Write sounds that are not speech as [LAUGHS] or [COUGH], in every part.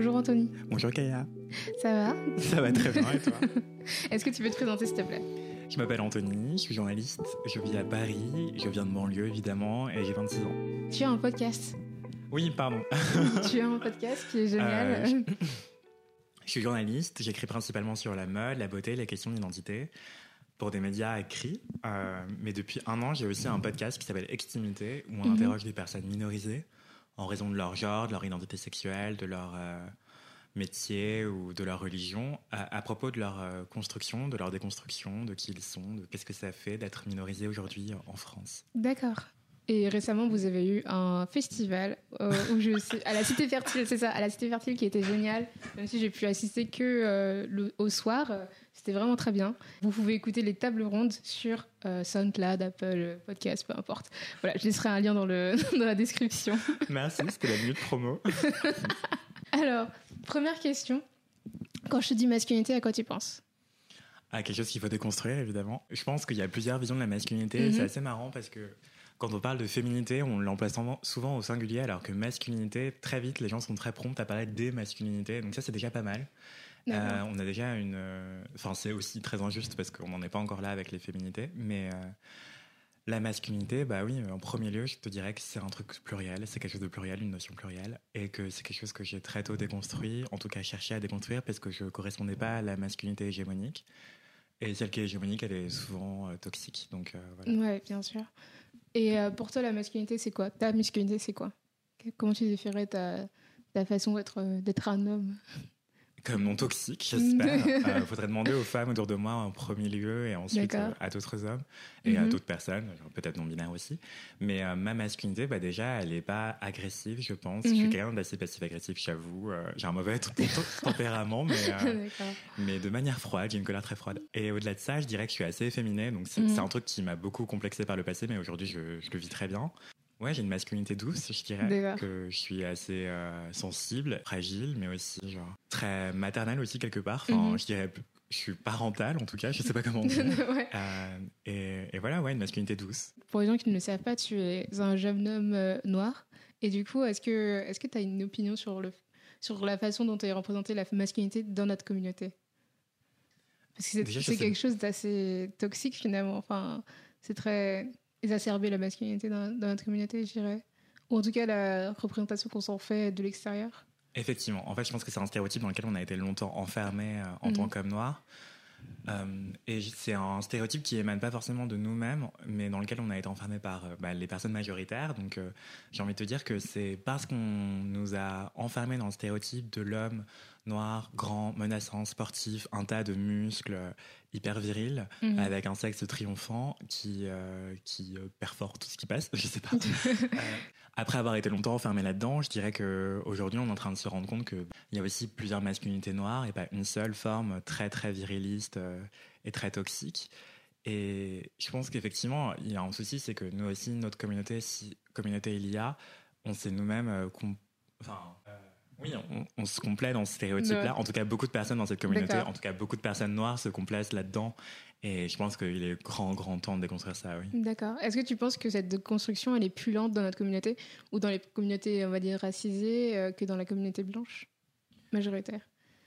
Bonjour Anthony. Bonjour Kaya. Ça va? Ça va très bien et toi? [LAUGHS] Est-ce que tu peux te présenter s'il te plaît? Je m'appelle Anthony, je suis journaliste, je vis à Paris, je viens de banlieue évidemment et j'ai 26 ans. Tu as un podcast? Oui, pardon. [LAUGHS] tu as un podcast qui est génial. Euh, je... [LAUGHS] je suis journaliste, j'écris principalement sur la mode, la beauté, les questions d'identité pour des médias écrits. Euh, mais depuis un an, j'ai aussi un podcast qui s'appelle Extimité, où on Mhm. interroge des personnes minorisées en raison de leur genre, de leur identité sexuelle, de leur euh, métier ou de leur religion, à, propos de leur euh, construction, de leur déconstruction, de qui ils sont, de qu'est-ce que ça fait d'être minorisé aujourd'hui en France. D'accord. Et récemment, vous avez eu un festival euh, où je à la Cité Fertile, c'est ça, à la Cité Fertile qui était génial. Même si j'ai pu assister que le, au soir, c'était vraiment très bien. Vous pouvez écouter les tables rondes sur euh, SoundCloud, Apple Podcast, peu importe. Voilà, je laisserai un lien dans, le, [LAUGHS] dans la description. Merci, c'était la minute promo. [LAUGHS] Alors, première question. Quand je te dis masculinité, à quoi tu penses? À quelque chose qu'il faut déconstruire, évidemment. Je pense qu'il y a plusieurs visions de la masculinité. Mhm. C'est assez marrant parce que quand on parle de féminité, on l'emploie souvent- souvent au singulier, alors que masculinité, très vite, les gens sont très prompts à parler des masculinités. Donc ça, c'est déjà pas mal. Euh, on a déjà une... euh, Enfin, c'est aussi très injuste parce qu'on n'en est pas encore là avec les féminités. Mais euh, la masculinité, bah oui, en premier lieu, je te dirais que c'est un truc pluriel. C'est quelque chose de pluriel, une notion plurielle. Et que c'est quelque chose que j'ai très tôt déconstruit, en tout cas cherché à déconstruire parce que je correspondais pas à la masculinité hégémonique. Et celle qui est hégémonique, elle est souvent euh, toxique. Donc euh, voilà. Ouais, bien sûr. Et euh, pour toi, la masculinité, c'est quoi? Ta masculinité, c'est quoi? Comment tu définirais ta, ta façon d'être un homme? Comme non toxique, j'espère. [LAUGHS] euh, faudrait demander aux femmes autour de moi en premier lieu et ensuite euh, à d'autres hommes et à Mhm. d'autres personnes, peut-être non binaires aussi. Mais euh, ma masculinité, bah déjà, elle est pas agressive, je pense. Je suis Mhm. quelqu'un d'assez passif-agressif, j'avoue. Euh, j'ai un mauvais [LAUGHS] tempérament, mais [LAUGHS] mais de manière froide, j'ai une colère très froide. Et au-delà de ça, je dirais que je suis assez efféminé, donc c'est Mhm. c'est un truc qui m'a beaucoup complexé par le passé, mais aujourd'hui je, je le vis très bien. Ouais, j'ai une masculinité douce, je dirais, que je suis assez euh, sensible, fragile, mais aussi genre très maternelle aussi quelque part. Enfin, Mhm. je dirais, je suis parentale en tout cas, je sais pas comment [LAUGHS] dire. Ouais. Euh, et, et voilà, ouais, une masculinité douce. Pour les gens qui ne le savent pas, tu es un jeune homme euh, noir. Et du coup, est-ce que est-ce que tu as une opinion sur, le, sur la façon dont est représentée la masculinité dans notre communauté? Parce que c'est quelque chose d'assez toxique finalement. Enfin, c'est très exacerbé la masculinité dans, dans notre communauté, je dirais. Ou en tout cas, la représentation qu'on s'en fait de l'extérieur. Effectivement. En fait, je pense que c'est un stéréotype dans lequel on a été longtemps enfermé euh, en Mhm. tant qu'homme noir. Euh, et c'est un stéréotype qui émane pas forcément de nous-mêmes, mais dans lequel on a été enfermé par euh, bah, les personnes majoritaires. Donc, euh, j'ai envie de te dire que c'est parce qu'on nous a enfermés dans le stéréotype de l'homme noir, grand, menaçant, sportif, un tas de muscles, euh, hyper viril, Mhm. avec un sexe triomphant qui euh, qui euh, perfore tout ce qui passe. [LAUGHS] Je sais pas. [LAUGHS] Euh, après avoir été longtemps enfermé là-dedans, je dirais que aujourd'hui on est en train de se rendre compte que il y a aussi plusieurs masculinités noires et pas une seule forme très très viriliste euh, et très toxique. Et je pense qu'effectivement il y a un souci, c'est que nous aussi notre communauté, si communauté il y a, on s'est nous-mêmes, enfin. Oui, on, on se complaît dans ce stéréotype-là. En tout cas, beaucoup de personnes dans cette communauté, D'accord. en tout cas, beaucoup de personnes noires se complaisent là-dedans. Et je pense qu'il est grand, grand temps de déconstruire ça, oui. D'accord. Est-ce que tu penses que cette construction, elle est plus lente dans notre communauté ou dans les communautés, on va dire, racisées euh, que dans la communauté blanche majoritaire?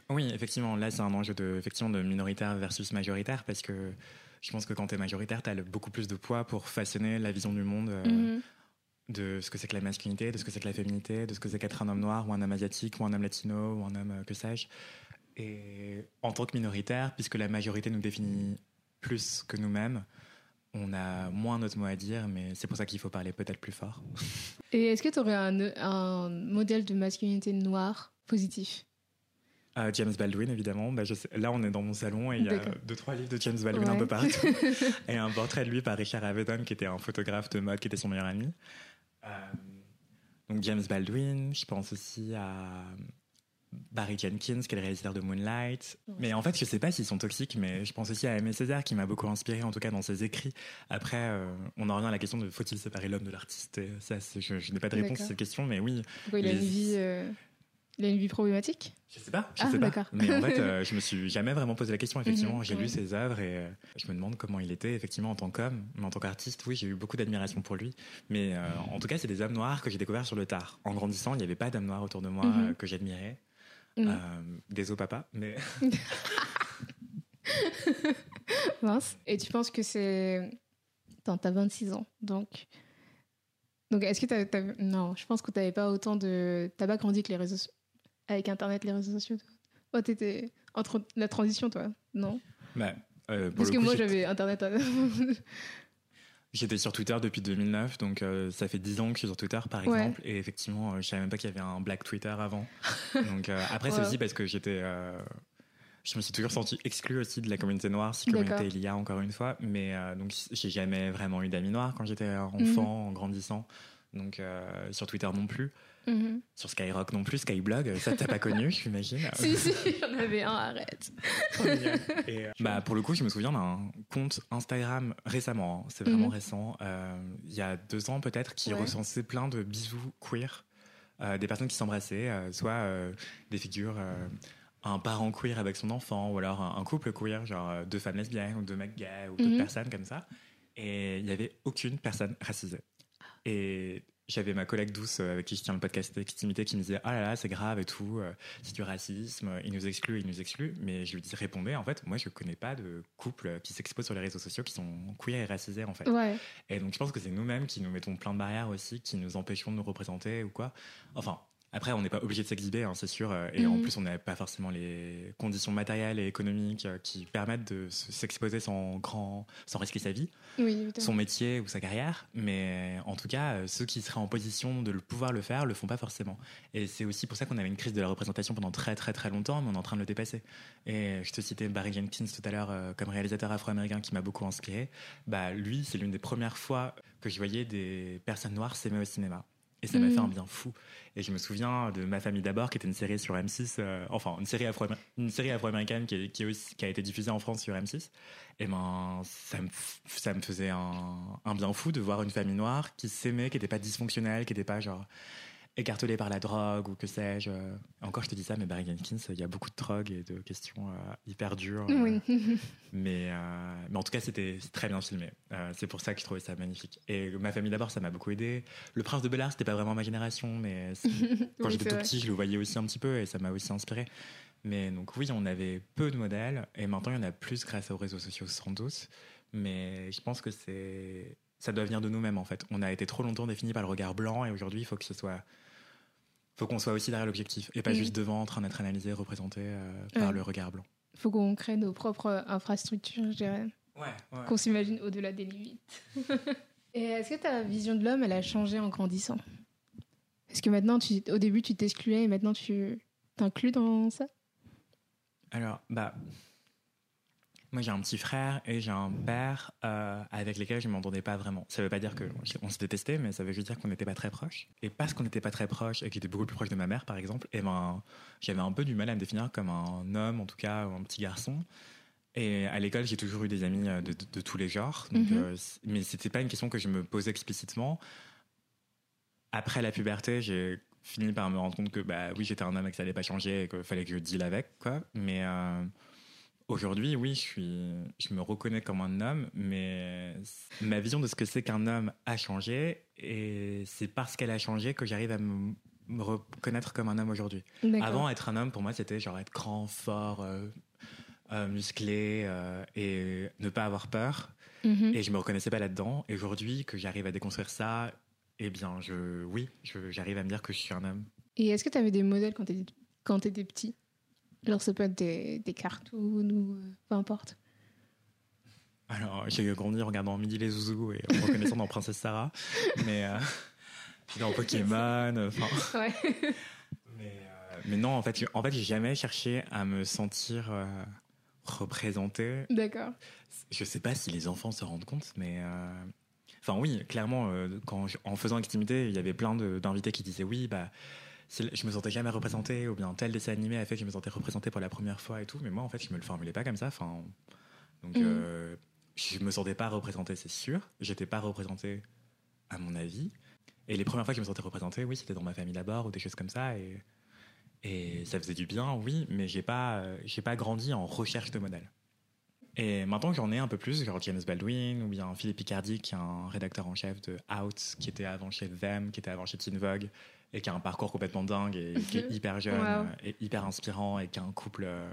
Oui, effectivement, là c'est un enjeu de, effectivement, de minoritaire versus majoritaire parce que je pense que quand tu es majoritaire, tu as beaucoup plus de poids pour façonner la vision du monde euh, Mhm. De ce que c'est que la masculinité, de ce que c'est que la féminité, de ce que c'est qu'être un homme noir ou un homme asiatique ou un homme latino ou un homme euh, que sais-je. Et en tant que minoritaire, puisque la majorité nous définit plus que nous-mêmes, on a moins notre mot à dire, mais c'est pour ça qu'il faut parler peut-être plus fort. [LAUGHS] Et est-ce que tu aurais un, un modèle de masculinité noire positif? Euh, James Baldwin, évidemment. Bah, je sais- là, on est dans mon salon et il y a deux, trois livres de James Baldwin un peu partout. [LAUGHS] et un portrait de lui par Richard Avedon, qui était un photographe de mode, qui était son meilleur ami. Euh, donc James Baldwin, je pense aussi à Barry Jenkins, qui est le réalisateur de Moonlight. Ouais. Mais en fait, je sais pas s'ils sont toxiques, mais je pense aussi à Aimé Césaire, qui m'a beaucoup inspiré, en tout cas dans ses écrits. Après, euh, on en revient à la question de faut-il séparer l'homme de l'artiste? Ça, je, je n'ai pas de réponse à cette question, mais oui, Pourquoi il a Les- une vie, euh, il a une vie problématique Je sais pas, je Ah, sais pas. d'accord. Mais en fait, [LAUGHS] euh, je me suis jamais vraiment posé la question. Effectivement, Mhm, j'ai ouais. lu ses œuvres et euh, je me demande comment il était effectivement en tant qu'homme, mais en tant qu'artiste, oui, j'ai eu beaucoup d'admiration pour lui. Mais euh, en tout cas, c'est des hommes noirs que j'ai découverts sur le tard. En grandissant, il n'y avait pas d'hommes noirs autour de moi Mhm. euh, que j'admirais. Euh, désolé papa, mais [LAUGHS] Mince. Et tu penses que c'est. Attends, t'as 26 ans, donc. Donc, est-ce que t'as. t'as- Non, je pense que t'avais pas autant de. T'as pas grandi que les réseaux. Avec Internet, les réseaux sociaux. toi. Oh, t'étais. Entre la transition, toi Non? Bah, euh, Parce que coup, moi, j'avais Internet. à- [LAUGHS] J'étais sur Twitter depuis 2009, donc euh, ça fait 10 ans que je suis sur Twitter, par Ouais. exemple. Et effectivement, euh, je savais même pas qu'il y avait un Black Twitter avant. [LAUGHS] donc euh, après, c'est Ouais. aussi parce que j'étais. je me suis toujours senti exclu aussi de la communauté noire, si communauté il y a encore une fois. Mais donc, j'ai jamais vraiment eu d'amis noirs quand j'étais Mhm. enfant, en grandissant. Donc sur Twitter non plus. Mhm. Sur Skyrock non plus, Skyblog, ça t'as pas connu, [LAUGHS] j'imagine. Si, si, j'en avais un, arrête. [LAUGHS] Et, euh, bah, pour le coup, je me souviens d'un compte Instagram récemment, hein, c'est vraiment Mhm. récent, euh, il y a deux ans peut-être, qui Ouais. recensait plein de bisous queer, euh, des personnes qui s'embrassaient, euh, soit euh, des figures, euh, un parent queer avec son enfant, ou alors un, couple queer, genre euh, deux femmes lesbiennes, ou deux mecs gays, ou d'autres Mhm. personnes comme ça. Et il n'y avait aucune personne racisée. Et j'avais ma collègue douce euh, avec qui je tiens le podcast Extimité qui me disait Ah là là, c'est grave et tout, euh, c'est du racisme, euh, il nous exclut, il nous exclut. Mais je lui dis Répondez, en fait, moi je connais pas de couple qui s'expose sur les réseaux sociaux qui sont queer et racisés en fait. Ouais. Et donc je pense que c'est nous-mêmes qui nous mettons plein de barrières aussi, qui nous empêchons de nous représenter ou quoi. Enfin. Après, on n'est pas obligé de s'exhiber, hein, c'est sûr. euh, Et en Mhm. plus, on n'a pas forcément les conditions matérielles et économiques euh, qui permettent de se- s'exposer sans, grand, sans risquer sa vie Oui, son métier ou sa carrière, mais en tout cas, euh, ceux qui seraient en position de le pouvoir le faire le font pas forcément. Et c'est aussi pour ça qu'on avait une crise de la représentation pendant très très très longtemps, mais on est en train de le dépasser. Et je te citais Barry Jenkins tout à l'heure euh, comme réalisateur afro-américain qui m'a beaucoup inspiré. Bah lui, c'est l'une des premières fois que je voyais des personnes noires s'aimer au cinéma. Et ça m'a fait un bien fou. Et je me souviens de Ma famille d'abord, qui était une série sur M6, euh, enfin une série afro une série afro-américaine qui, a été diffusée en France sur M6. Et ben ça me, ça me faisait un, un bien fou de voir une famille noire qui s'aimait, qui n'était pas dysfonctionnelle, qui n'était pas genre écartelée par la drogue ou que sais-je. Encore, je te dis ça, mais Barry Jenkins, il y a beaucoup de drogue et de questions euh, hyper dures. euh, Oui. [LAUGHS] mais, euh, mais en tout cas, c'était très bien filmé. Euh, c'est pour ça que je trouvais ça magnifique. Et ma famille d'abord, ça m'a beaucoup aidé. Le Prince de Bel Air, c'était pas vraiment ma génération, mais [LAUGHS] quand Oui, j'étais tout vrai. petit, je le voyais aussi un petit peu et ça m'a aussi inspiré. Mais donc oui, on avait peu de modèles et maintenant il y en a plus grâce aux réseaux sociaux sans doute. Mais je pense que c'est ça doit venir de nous-mêmes en fait. On a été trop longtemps défini par le regard blanc et aujourd'hui il faut que ce soit faut qu'on soit aussi derrière l'objectif et pas Mhm. juste devant en train d'être analysé, représenté euh, par Ouais. le regard blanc. Faut qu'on crée nos propres infrastructures, je dirais. Ouais, Qu'on s'imagine au-delà des limites. [LAUGHS] Et est-ce que ta vision de l'homme, elle a changé en grandissant? Est-ce que maintenant, tu, au début, tu t'excluais et maintenant, tu t'inclus dans ça? Alors, bah, moi j'ai un petit frère et j'ai un père euh, avec lesquels je ne m'entendais pas vraiment. Ça veut pas dire qu'on se détestait, mais ça veut juste dire qu'on n'était pas très proches. Et parce qu'on n'était pas très proches et qu'il était beaucoup plus proche de ma mère, par exemple, et ben, j'avais un peu du mal à me définir comme un homme, en tout cas, ou un petit garçon. Et à l'école, j'ai toujours eu des amis euh, de, de- de tous les genres. Donc, euh, c- mais c'était pas une question que je me posais explicitement. Après la puberté, j'ai fini par me rendre compte que bah oui, j'étais un homme et que ça allait pas changer et qu'il fallait que je deal avec quoi. Mais euh, aujourd'hui, oui, je suis, je me reconnais comme un homme, mais ma vision de ce que c'est qu'un homme a changé et c'est parce qu'elle a changé que j'arrive à me, me reconnaître comme un homme aujourd'hui. Avant, être un homme, pour moi, c'était genre être grand, fort, euh, euh, musclé euh, et ne pas avoir peur. Mhm. Et je me reconnaissais pas là-dedans. Et aujourd'hui, que j'arrive à déconstruire ça, eh bien, je, oui, j'arrive à me dire que je suis un homme. Et est-ce que tu avais des modèles quand tu étais, petit? Genre, ça peut être des, des cartoons ou euh, peu importe. Alors, j'ai grandi en regardant Midi les Zouzous et en me reconnaissant dans Princesse Sarah, mais euh, puis dans Pokémon, enfin. Ouais. Mais, euh, mais non, en fait, en fait, j'ai jamais cherché à me sentir euh, représenté. D'accord. Je sais pas si les enfants se rendent compte, mais enfin oui, clairement, euh, quand je- en faisant activité, il y avait plein d'invités qui disaient oui, bah je me sentais jamais représenté, ou bien tel dessin animé a fait que je me sentais représenté pour la première fois et tout. Mais moi, en fait, je me le formulais pas comme ça. Enfin, donc Mhm. euh, je me sentais pas représenté, c'est sûr. J'étais pas représenté à mon avis. Et les premières fois que je me sentais représenté, oui, c'était dans ma famille d'abord ou des choses comme ça. Et, et ça faisait du bien, oui, mais j'ai pas, j'ai pas grandi en recherche de modèle. Et maintenant que j'en ai un peu plus, genre James Baldwin ou bien Philippe Picardi, qui est un rédacteur en chef de Out, qui était avant chez Them, qui était avant chez Teen Vogue, et qui a un parcours complètement dingue et qui est hyper jeune Wow. et hyper inspirant et qui a un couple, euh,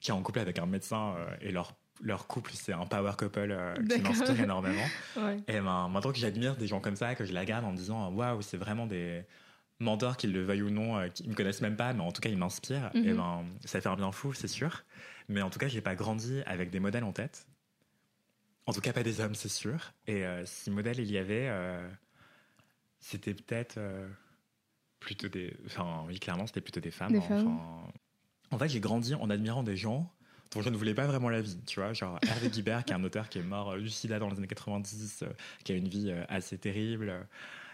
qui est en couple avec un médecin euh, et leur leur couple c'est un power couple euh, qui m'inspire énormément. [LAUGHS] Ouais. Et ben, maintenant que j'admire des gens comme ça, que je la regarde en me disant waouh, c'est vraiment des mentors, qu'ils le veuillent ou non, euh, qui me connaissent même pas, mais en tout cas ils m'inspirent. Mhm. Et ben, ça fait un bien fou, c'est sûr. Mais en tout cas, j'ai pas grandi avec des modèles en tête. En tout cas, pas des hommes, c'est sûr. Et euh, si modèle il y avait, euh, c'était peut-être euh, plutôt des. Enfin, oui, clairement, c'était plutôt des femmes. Des hein. femmes. Enfin, en fait, j'ai grandi en admirant des gens dont je ne voulais pas vraiment la vie, tu vois, genre Hervé Guibert, qui est un auteur qui est mort euh, du sida dans les années 90, euh, qui a une vie euh, assez terrible.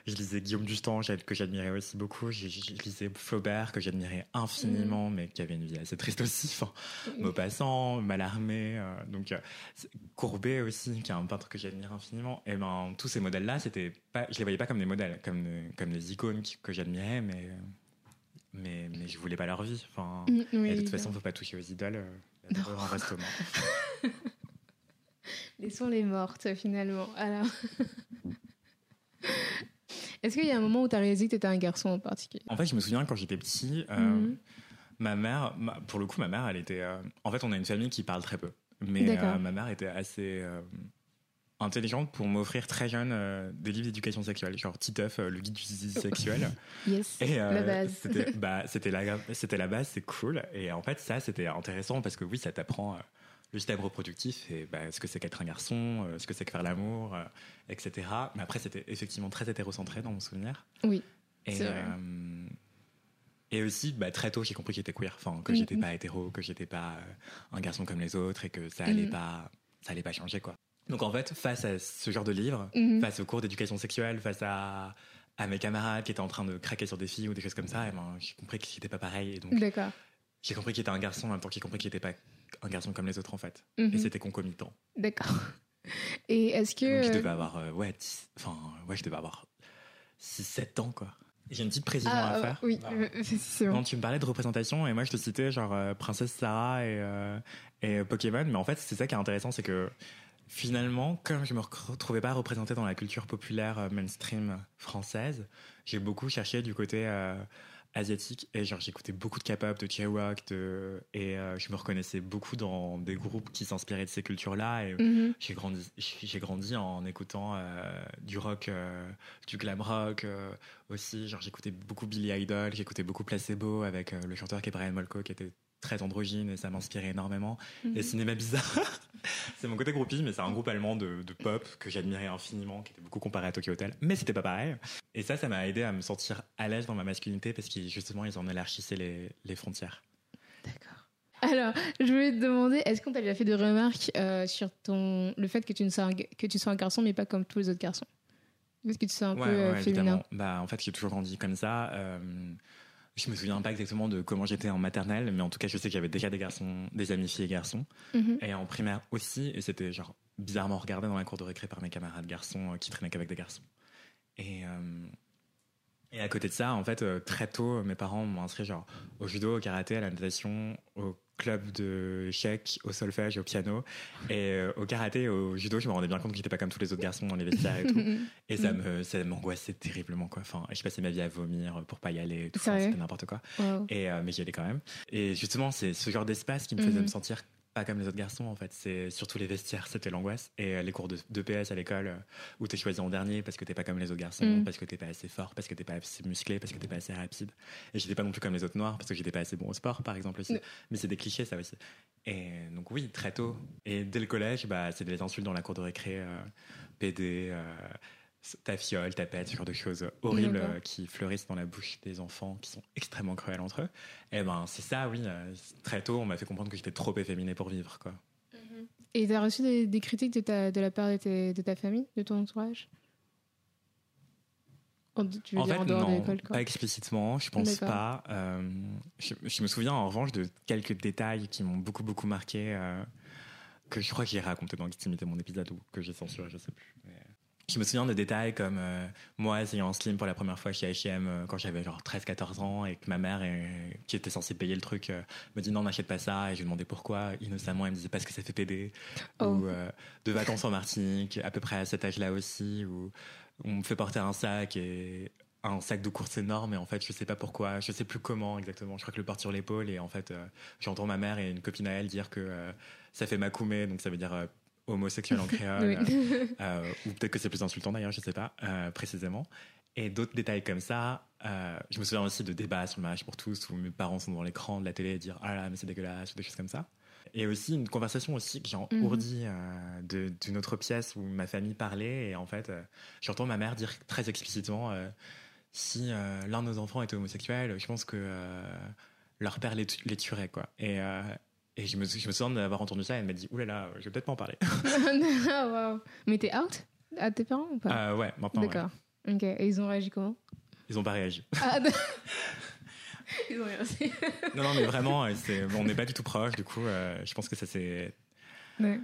Je lisais Guillaume Dustan, que j'admirais aussi beaucoup. Je, je- je lisais Flaubert, que j'admirais Mm. infiniment, mais qui avait une vie assez triste aussi. Enfin, Maupassant, Mallarmé, euh, donc euh, Courbet aussi, qui est un peintre que j'admire infiniment. Et ben tous ces modèles-là, c'était pas, je les voyais pas comme des modèles, comme des- comme des icônes qui- que j'admirais, mais mais mais je voulais pas leur vie. Enfin, Mm, oui, et de toute façon, faut pas toucher aux idoles. euh, au mort. Laissons [LAUGHS] les mortes finalement. Alors. [LAUGHS] Est-ce qu'il y a un moment où tu as réalisé que tu étais un garçon en particulier? En fait, je me souviens quand j'étais petit, euh, Mhm. ma mère, ma- pour le coup, ma mère, elle était. euh, en fait, on a une famille qui parle très peu, mais euh, ma mère était assez euh, intelligente pour m'offrir très jeune euh, des livres d'éducation sexuelle, genre Titeuf, euh, le guide du zizi sexuel. [LAUGHS] Yes, Et euh, la base. C'était [LAUGHS] bah, c'était la, base, c'est cool. Et en fait, ça, c'était intéressant parce que oui, ça t'apprend le système reproductif et bah, ce que c'est qu'être un garçon, euh, ce que c'est que faire l'amour, euh, etc. Mais après, c'était effectivement très hétérocentré dans mon souvenir. Oui, Et, vrai. euh, et aussi, bah, très tôt, j'ai compris que j'étais queer, enfin, que Mhm. j'étais pas hétéro, que j'étais pas un garçon comme les autres et que ça allait Mhm. pas, ça allait pas changer, quoi. Donc en fait, face à ce genre de livre, Mhm. face aux cours d'éducation sexuelle, face à, à mes camarades qui étaient en train de craquer sur des filles ou des choses comme ça, et ben, j'ai compris que j'étais pas pareil. Et donc, D'accord. j'ai compris qu'il était un garçon en même temps qu'il compris qu'il était pas un garçon comme les autres, en fait. Mhm. Et c'était concomitant. D'accord. [LAUGHS] Et est-ce que. Donc, je devais avoir, euh, ouais, 10 enfin, ouais, je devais avoir 6-7 ans, quoi. J'ai une petite précision Ah, à euh, faire. oui, [LAUGHS] c'est bon. Quand tu me parlais de représentation, et moi je te citais genre euh, Princesse Sarah et, euh, et Pokémon, mais en fait c'est ça qui est intéressant, c'est que finalement, comme je me retrouvais pas représenté dans la culture populaire euh, mainstream française, j'ai beaucoup cherché du côté euh, asiatique et genre j'écoutais beaucoup de K-pop, de J-rock, de et euh, je me reconnaissais beaucoup dans des groupes qui s'inspiraient de ces cultures-là et Mhm. j'ai grandi, j'ai grandi en écoutant euh, du rock, euh, du glam rock aussi. Genre j'écoutais beaucoup Billy Idol, j'écoutais beaucoup Placebo avec le chanteur qui est Brian Molko qui était très androgyne et ça m'inspirait énormément. Mhm. Et Cinéma Bizarre, [LAUGHS] c'est mon côté groupie, mais c'est un groupe allemand de, de pop que j'admirais infiniment, qui était beaucoup comparé à Tokyo Hotel, mais c'était pas pareil. Et ça, ça m'a aidé à me sentir à l'aise dans ma masculinité parce qu'ils justement ils en élargissaient les, les frontières. D'accord. Alors, je voulais te demander, est-ce qu'on t'a déjà fait de remarques euh, sur ton le fait que tu ne sois un, que tu sois un garçon, mais pas comme tous les autres garçons? Est-ce que tu sois un ouais, peu euh, ouais, féminin? évidemment. Bah, en fait, j'ai toujours grandi comme ça. Euh, je me souviens pas exactement de comment j'étais en maternelle, mais en tout cas, je sais que j'avais déjà des garçons, des amis filles et garçons. Mhm. Et en primaire aussi, et c'était genre bizarrement regardé dans la cour de récré par mes camarades garçons euh, qui traînaient qu'avec des garçons. Et, euh, et à côté de ça, en fait, euh, très tôt, mes parents m'ont inscrit genre au judo, au karaté, à la natation, au club de chèque, au solfège, au piano. Et euh, au karaté au judo, je me rendais bien compte que j'étais pas comme tous les autres garçons dans les vestiaires et tout. Mhm. Et ça me, ça m'angoissait terriblement, quoi. Enfin, je passais ma vie à vomir pour pas y aller et tout. C'était n'importe quoi. Wow. Et, euh, mais j'y allais quand même. Et justement, c'est ce genre d'espace qui me faisait Mhm. me sentir pas comme les autres garçons, en fait. C'est surtout les vestiaires, c'était l'angoisse. Et euh, les cours de, de PS à l'école, euh, où t'es choisi en dernier parce que t'es pas comme les autres garçons, Mhm. parce que t'es pas assez fort, parce que t'es pas assez musclé, parce que t'es pas assez rapide. Et j'étais pas non plus comme les autres noirs, parce que j'étais pas assez bon au sport, par exemple aussi. Mhm. Mais c'est des clichés, ça aussi. Et donc oui, très tôt. Et dès le collège, bah, c'est des insultes dans la cour de récré, euh, PD, euh, ta fiole, ta pète, ce genre de choses horribles euh, qui fleurissent dans la bouche des enfants qui sont extrêmement cruels entre eux. Et ben c'est ça, oui. euh, très tôt, on m'a fait comprendre que j'étais trop efféminé pour vivre, quoi. Et tu as reçu des, des critiques de, ta, de la part de, tes- de ta famille, de ton entourage? En- Tu veux en dire fait, en dehors de non, l'école, quoi? pas explicitement, je pense D'accord. pas. Euh, je, je me souviens en revanche de quelques détails qui m'ont beaucoup beaucoup marqué, euh, que je crois que j'ai raconté dans l'intimité mon épisode ou que j'ai censuré, je sais plus. Mais Je me souviens de détails comme euh, moi essayant slim pour la première fois chez H&M quand j'avais genre 13-14 ans et que ma mère, qui était censée payer le truc, me dit non, n'achète pas ça. Et je lui demandais pourquoi. Innocemment, elle me disait parce que ça fait pédé. Ou Oh. de vacances en Martinique, à peu près à cet âge-là aussi, où on me fait porter un sac et un sac de course énorme et en fait je sais pas pourquoi je sais plus comment exactement je crois que je le porte sur l'épaule et en fait euh, j'entends ma mère et une copine à elle dire que euh, ça fait makoumé donc ça veut dire euh, homosexuel en [LAUGHS] créole Oui. euh, ou peut-être que c'est plus insultant d'ailleurs je sais pas euh, précisément et d'autres détails comme ça euh, je me souviens aussi de débats sur le mariage pour tous où mes parents sont devant l'écran de la télé et dire ah là mais c'est dégueulasse ou des choses comme ça et aussi une conversation aussi que j'ai Mhm. ourdie euh, de- d'une autre pièce où ma famille parlait et en fait euh, j'entends ma mère dire très explicitement euh, si euh, l'un de nos enfants était homosexuel je pense que euh, leur père les, tu- les tuerait quoi et euh, et je me, je me souviens d'avoir entendu ça et elle m'a dit oulala je vais peut-être pas en parler [LAUGHS] Ah. Mais t'es out à tes parents ou pas? Euh, ouais maintenant ouais. D'accord. Ok. Et ils ont réagi comment? Ils ont pas réagi ah, [LAUGHS] [LAUGHS] Ils ont rien fait. non non mais vraiment euh, on n'est pas du tout proches du coup euh, je pense que ça c'est Ouais.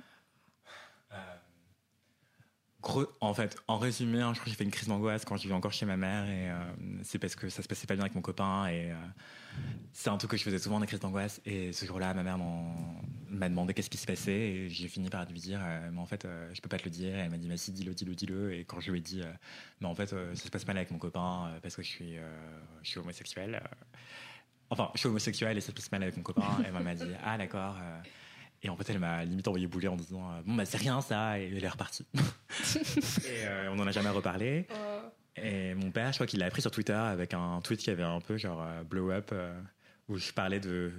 En fait, en résumé, hein, je crois que j'ai fait une crise d'angoisse quand je vivais encore chez ma mère et euh, c'est parce que ça se passait pas bien avec mon copain et euh, c'est un truc que je faisais souvent des crises d'angoisse et ce jour-là, ma mère m'a demandé qu'est-ce qui se passait et j'ai fini par lui dire, euh, mais en fait, euh, je peux pas te le dire. Et elle m'a dit, mais si, dis-le, dis-le, dis-le. Et quand je lui ai dit, euh, mais en fait, ça se passe mal avec mon copain parce que je suis, je suis homosexuel. enfin, je suis homosexuel et ça se passe mal avec mon copain. elle m'a dit, ah d'accord. et en fait, elle m'a limite envoyé bouler en disant Bon, bah, c'est rien ça, et elle est repartie. [LAUGHS] [LAUGHS] et euh, on n'en a jamais reparlé. Et mon père, je crois qu'il l'a appris sur Twitter avec un tweet qui avait un peu genre euh, blow up, euh, où je parlais de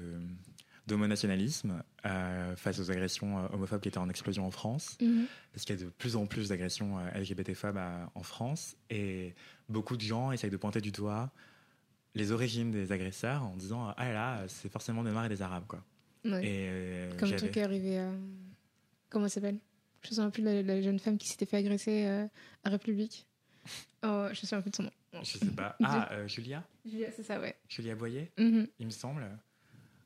d'homonationalisme euh, face aux agressions homophobes qui étaient en explosion en France, Mhm. parce qu'il y a de plus en plus d'agressions LGBT-phobes en France, et beaucoup de gens essayent de pointer du doigt les origines des agresseurs en disant ah là c'est forcément des Noirs et des Arabes quoi. Ouais. Et euh, Comme truc qui est arrivé à. Comment ça s'appelle? Je me souviens plus de la, la jeune femme qui s'était fait agresser euh, à République. Oh, je me souviens plus de son nom. Je sais pas. [LAUGHS] Ah, euh, Julia Julia, c'est ça, ouais. Julia Boyer, Mhm. il me semble.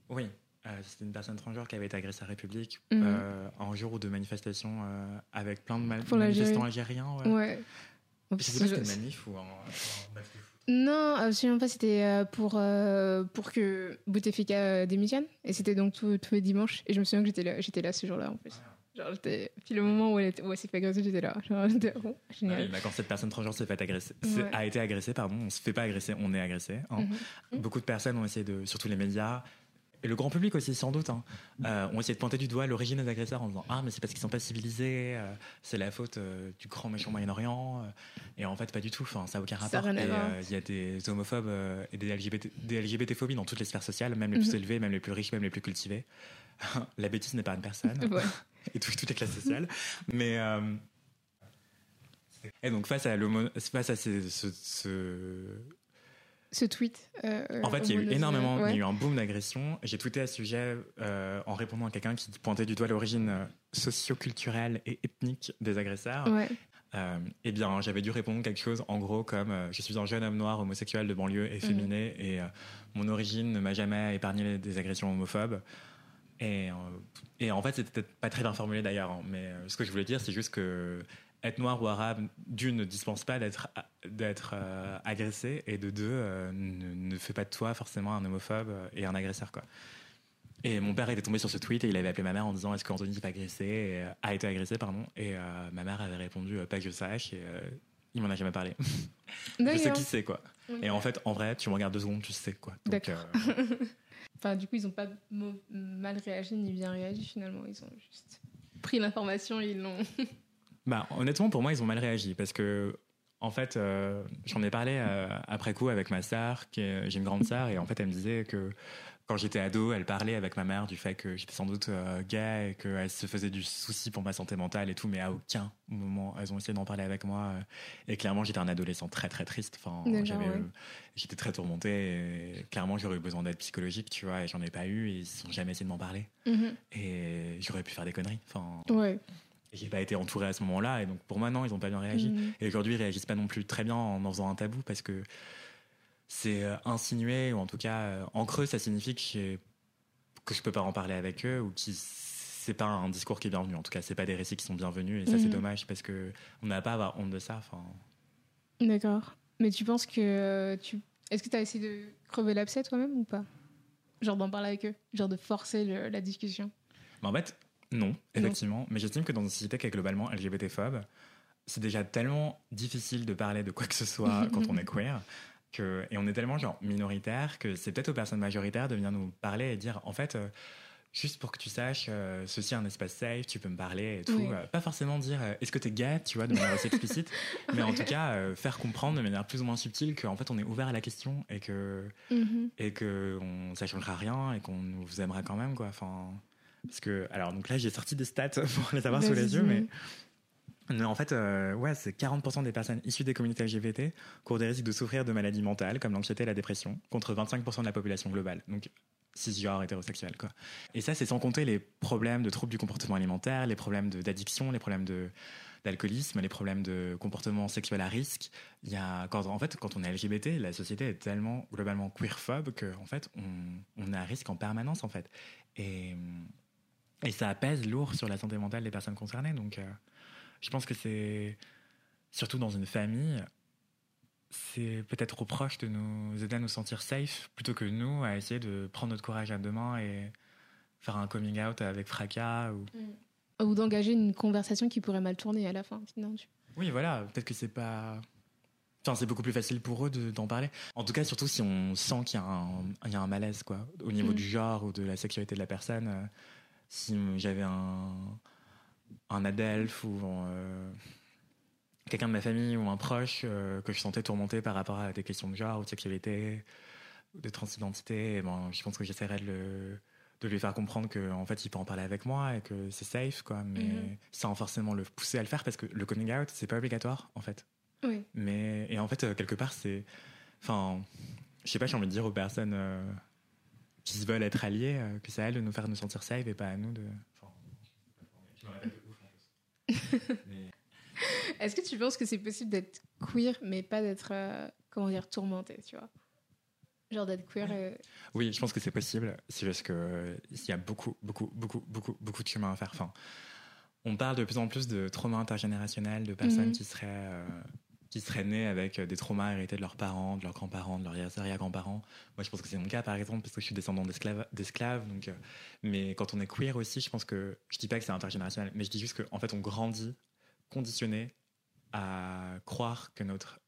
Oui. Euh, C'était une personne transgenre qui avait été agressée à République Mhm. un jour ou de manifestation avec plein de ma- Pour manifestants algériens. Ouais. Ouais. Je sais pas si c'était une manif ou de foot. Non, absolument pas. C'était pour, euh, pour que Bouteflika démissionne. Et c'était donc tous les dimanches. Et je me souviens que j'étais là, j'étais là ce jour-là en plus. Genre, j'étais. Puis le moment où elle, était- où elle s'est fait agresser, j'étais là. Genre, j'étais, oh, Oui, génial. bah, quand cette personne transgenre s'est fait agresser, Ouais. a été agressée, pardon, on se fait pas agresser, on est agressé. hein. Mhm. Beaucoup de personnes ont essayé de, surtout les médias, et le grand public aussi sans doute, hein, euh, ont essayé de pointer du doigt l'origine des agresseurs en disant ah mais c'est parce qu'ils sont pas civilisés, euh, c'est la faute euh, du grand méchant Moyen-Orient, et en fait pas du tout, ça a aucun rapport. Il y a des homophobes et des LGBT, des LGBT-phobies dans toutes les sphères sociales, même les plus Mhm. élevées, même les plus riches, même les plus cultivées. La bêtise n'est pas une personne Ouais. [LAUGHS] et touche toutes les classes sociales. Mais euh, et donc face à face ce, ce- Ce tweet. euh, en fait, il y a eu énormément, il y a eu un boom d'agression. J'ai tweeté à ce sujet euh, en répondant à quelqu'un qui pointait du doigt l'origine socio-culturelle et ethnique des agresseurs. Ouais. Euh, eh bien, j'avais dû répondre quelque chose en gros comme je suis un jeune homme noir homosexuel de banlieue efféminé et euh, mon origine ne m'a jamais épargné des agressions homophobes. Et, euh, et en fait, c'était peut-être pas très bien formulé d'ailleurs, hein, mais euh, ce que je voulais dire, c'est juste que être noir ou arabe, d'une, ne dispense pas d'être d'être euh, agressé, et de deux, euh, ne, ne fait pas de toi forcément un homophobe et un agresseur. Quoi. Et mon père était tombé sur ce tweet et il avait appelé ma mère en disant Est-ce qu'Anthony s'est agressé? Et, euh, a été agressé pardon et ma mère avait répondu Pas que je sache et il m'en a jamais parlé. [LAUGHS] je sais qui c'est quoi. Et en fait, en vrai, tu me regardes deux secondes, tu sais quoi. Donc, D'accord. [LAUGHS] Enfin, du coup, ils ont pas mal réagi ni bien réagi finalement. Ils ont juste pris l'information et ils l'ont. [LAUGHS] Bah, honnêtement, pour moi, ils ont mal réagi parce que, en fait, euh, j'en ai parlé euh, après coup avec ma sœur, j'ai une grande sœur, et en fait, elle me disait que quand j'étais ado, elle parlait avec ma mère du fait que j'étais sans doute euh, gay et qu'elle se faisait du souci pour ma santé mentale et tout, mais à aucun moment, elles ont essayé d'en parler avec moi. et clairement, j'étais un adolescent très très triste. Enfin, ouais. euh, j'étais très tourmenté. Et clairement, j'aurais eu besoin d'aide psychologique, tu vois, et j'en ai pas eu. Et ils n'ont jamais essayé de m'en parler. Et j'aurais pu faire des conneries. Enfin, Ouais. j'ai pas été entouré à ce moment-là et donc pour moi non ils ont pas bien réagi Mhm. et aujourd'hui ils réagissent pas non plus très bien en en faisant un tabou parce que c'est euh, insinué ou en tout cas euh, en creux ça signifie que que je peux pas en parler avec eux ou qu'ils c'est pas un discours qui est bienvenu. En tout cas, c'est pas des récits qui sont bienvenus. Et ça, c'est Mhm. dommage parce que on n'a pas à avoir honte de ça. Enfin, D'accord. Mais tu penses que euh, tu. Est-ce que tu as essayé de crever l'abcès toi-même ou pas? Genre d'en parler avec eux Genre de forcer le- la discussion? Mais en fait, non, effectivement. Mais j'estime que dans une société qui est globalement LGBT-phobe, c'est déjà tellement difficile de parler de quoi que ce soit [LAUGHS] quand on est queer. Que, et on est tellement genre minoritaire que c'est peut-être aux personnes majoritaires de venir nous parler et dire en fait, euh, juste pour que tu saches, euh, ceci est un espace safe, tu peux me parler et tout. Oui. Euh, pas forcément dire est-ce que t'es gay, tu vois, de manière aussi explicite, [LAUGHS] mais en tout cas faire comprendre de manière plus ou moins subtile qu'en fait on est ouvert à la question et que et que on, ça changera rien et qu'on vous aimera quand même quoi enfin parce que alors donc là j'ai sorti des stats [LAUGHS] pour les avoir sous les yeux mais mais en fait, euh, ouais, c'est 40% des personnes issues des communautés LGBT courent des risques de souffrir de maladies mentales comme l'anxiété et la dépression, contre 25% de la population globale. Donc, cisgenre hétérosexuel, quoi. Et ça, c'est sans compter les problèmes de troubles du comportement alimentaire, les problèmes d'addiction, les problèmes d'alcoolisme, les problèmes de comportement sexuel à risque. Il y a, quand, en fait, quand on est LGBT, la société est tellement globalement queerphobe que, en fait, on, on est à risque en permanence, en fait. Et, et ça pèse lourd sur la santé mentale des personnes concernées. Donc, euh, je pense que c'est, surtout dans une famille, c'est peut-être aux proches de nous aider à nous sentir safe plutôt que nous à essayer de prendre notre courage à deux mains et faire un coming out avec fracas. Ou... Ou d'engager une conversation qui pourrait mal tourner à la fin. Non, tu- Oui, voilà, peut-être que c'est pas. Enfin, c'est beaucoup plus facile pour eux de- d'en parler. En tout cas, surtout si on sent qu'il y, a un- il y a un malaise, quoi, au niveau Mm. du genre ou de la sexualité de la personne. euh, si j'avais un, un adelphe ou euh, quelqu'un de ma famille ou un proche euh, que je sentais tourmenté par rapport à des questions de genre ou de sexualité ou de transidentité, eh ben, je pense que j'essaierais de, le- de lui faire comprendre qu'en en fait, il peut en parler avec moi et que c'est safe, quoi, mais Mhm. sans forcément le pousser à le faire parce que le coming out, c'est pas obligatoire, en fait. Oui. Mais, et en fait, euh, quelque part, c'est. Enfin, je sais pas, j'ai envie de dire aux personnes euh, qui se veulent être alliées que c'est à elles de nous faire nous sentir safe et pas à nous de. Enfin, je me répète de ouf, en plus. Mais- [LAUGHS] Est-ce que tu penses que c'est possible d'être queer, mais pas d'être, euh, comment dire, tourmenté, tu vois? Genre d'être queer euh, et... Oui, je pense que c'est possible. C'est juste que euh, il y a beaucoup, beaucoup, beaucoup, beaucoup, beaucoup de chemin à faire. Enfin, on parle de plus en plus de trauma intergénérationnel, de personnes Mhm. qui seraient euh, qui seraient nées avec des traumas hérités de leurs parents, de leurs grands-parents, de leurs arrière-grands-parents. Moi, je pense que c'est mon cas, par exemple, parce que je suis descendant d'esclaves. donc, euh, mais quand on est queer aussi, je pense que je dis pas que c'est intergénérationnel, mais je dis juste qu'en fait, on grandit conditionné à croire que notre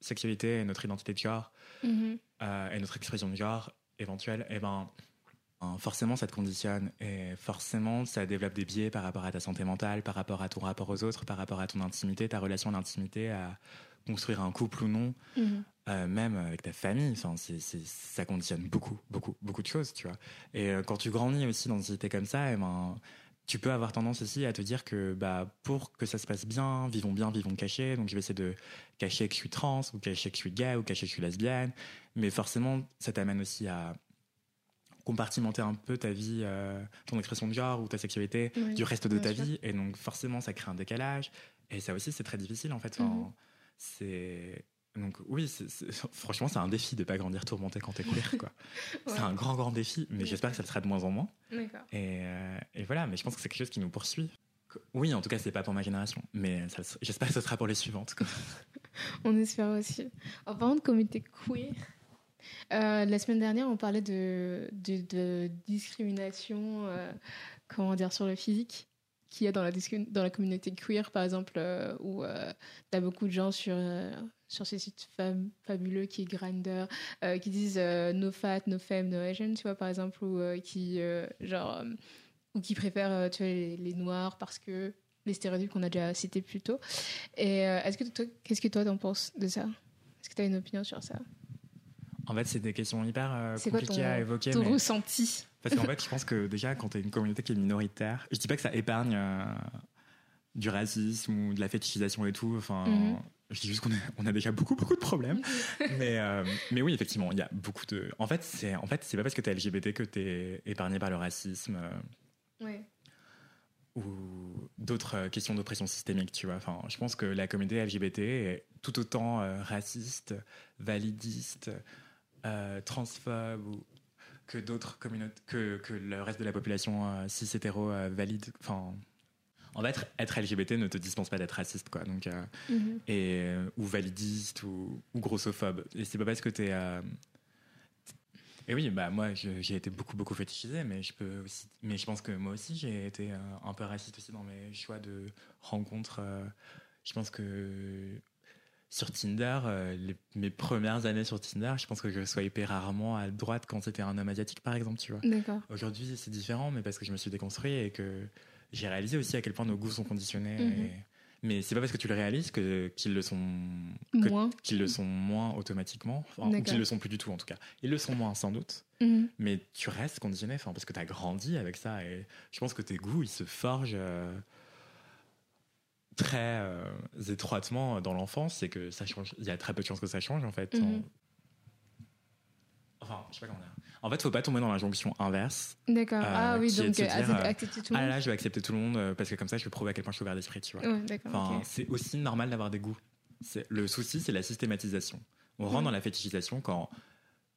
sexualité et notre identité de genre Mhm. euh, et notre expression de genre éventuelle, eh ben, euh, forcément, ça te conditionne et forcément, ça développe des biais par rapport à ta santé mentale, par rapport à ton rapport aux autres, par rapport à ton intimité, ta relation à l'intimité, à construire un couple ou non, Mhm. euh, même avec ta famille. Enfin, ça conditionne beaucoup, beaucoup, beaucoup de choses, tu vois. Et euh, quand tu grandis aussi dans une société comme ça, eh ben, tu peux avoir tendance aussi à te dire que bah, pour que ça se passe bien, vivons bien, vivons cachés. Donc je vais essayer de cacher que je suis trans, ou cacher que je suis gay, ou cacher que je suis lesbienne. Mais forcément, ça t'amène aussi à compartimenter un peu ta vie, euh, ton expression de genre ou ta sexualité Oui, du reste de ta sûr. vie. Et donc forcément, ça crée un décalage. Et ça aussi, c'est très difficile en fait. Enfin, Mhm. C'est donc oui, [LAUGHS] franchement, c'est un défi de pas grandir tourmenté quand t'es queer, quoi. [LAUGHS] Ouais. C'est un grand, grand défi, mais j'espère que ça le sera de moins en moins. Et, euh, et voilà, mais je pense que c'est quelque chose qui nous poursuit. Oui, en tout cas, c'est pas pour ma génération, mais j'espère que ce sera pour les suivantes. quoi. [LAUGHS] On espère aussi. En parlant de communauté queer, euh, la semaine dernière, on parlait de, discrimination, euh, comment dire, sur le physique qu'il y a dans la, communauté queer, par exemple, euh, où tu as beaucoup de gens sur, euh, sur ces sites fabuleux qui est Grindr, euh, qui disent euh, no fat, no femme, no Asian, tu vois, par exemple, ou euh, qui, euh, genre, euh, ou qui préfèrent euh, tu vois, les, noirs parce que les stéréotypes qu'on a déjà cités plus tôt. Et euh, est-ce que toi, qu'est-ce que toi t'en penses de ça? Est-ce que tu as une opinion sur ça? En fait, c'est des questions hyper euh, quoi compliquées ton- à évoquer. Ton mais- ressenti? Parce qu'en [LAUGHS] fait, je pense que déjà, quand t'es une communauté qui est minoritaire, je dis pas que ça épargne euh, du racisme ou de la fétichisation et tout. Enfin, Mhm. je dis juste qu'on a, on a déjà beaucoup, beaucoup de problèmes. [LAUGHS] mais, euh, mais oui, effectivement, il y a beaucoup de. En fait, c'est en fait, c'est pas parce que t'es LGBT que t'es épargné par le racisme. Ouais. ou d'autres questions d'oppression systémique, tu vois. Enfin, je pense que la communauté LGBT est tout autant raciste, validiste, euh, transphobe ou que d'autres communautés, que, que le reste de la population euh, cis hétéro euh, valide. Enfin, en fait, être LGBT ne te dispense pas d'être raciste, quoi. Donc, euh, Mhm. et, ou validiste ou, ou grossophobe. Et c'est pas parce que t'es. Et oui, bah moi j'ai été beaucoup beaucoup fétichisé, mais je peux aussi, mais je pense que moi aussi j'ai été un peu raciste aussi dans mes choix de rencontres. je pense que sur Tinder, euh, les- mes premières années sur Tinder, je pense que je swipais rarement à droite quand c'était un homme asiatique par exemple, tu vois. D'accord. Aujourd'hui, c'est différent, mais parce que je me suis déconstruit et que j'ai réalisé aussi à quel point nos goûts sont conditionnés. Mhm. et- Mais c'est pas parce que tu le réalises que qu'ils le sont Moins. qu'ils le sont moins automatiquement, enfin, ou qu'ils le sont plus du tout en tout cas. Ils le sont moins sans doute, Mhm. mais tu restes conditionné, enfin parce que tu as grandi avec ça et je pense que tes goûts ils se forgent euh, très euh, étroitement dans l'enfance et que ça change. Il y a très peu de chances que ça change en fait. Mhm. En- Enfin, je sais pas comment dire. En fait, faut pas tomber dans l'injonction inverse. D'accord. Euh, ah oui, donc euh, dire, accepter tout le Ah monde. là, je vais accepter tout le monde parce que comme ça, je vais prouver à quel point je suis ouvert d'esprit, tu vois. Ouais, d'accord. Enfin, c'est aussi normal d'avoir des goûts. C'est- Le souci, c'est la systématisation. On rentre Mhm. dans la fétichisation quand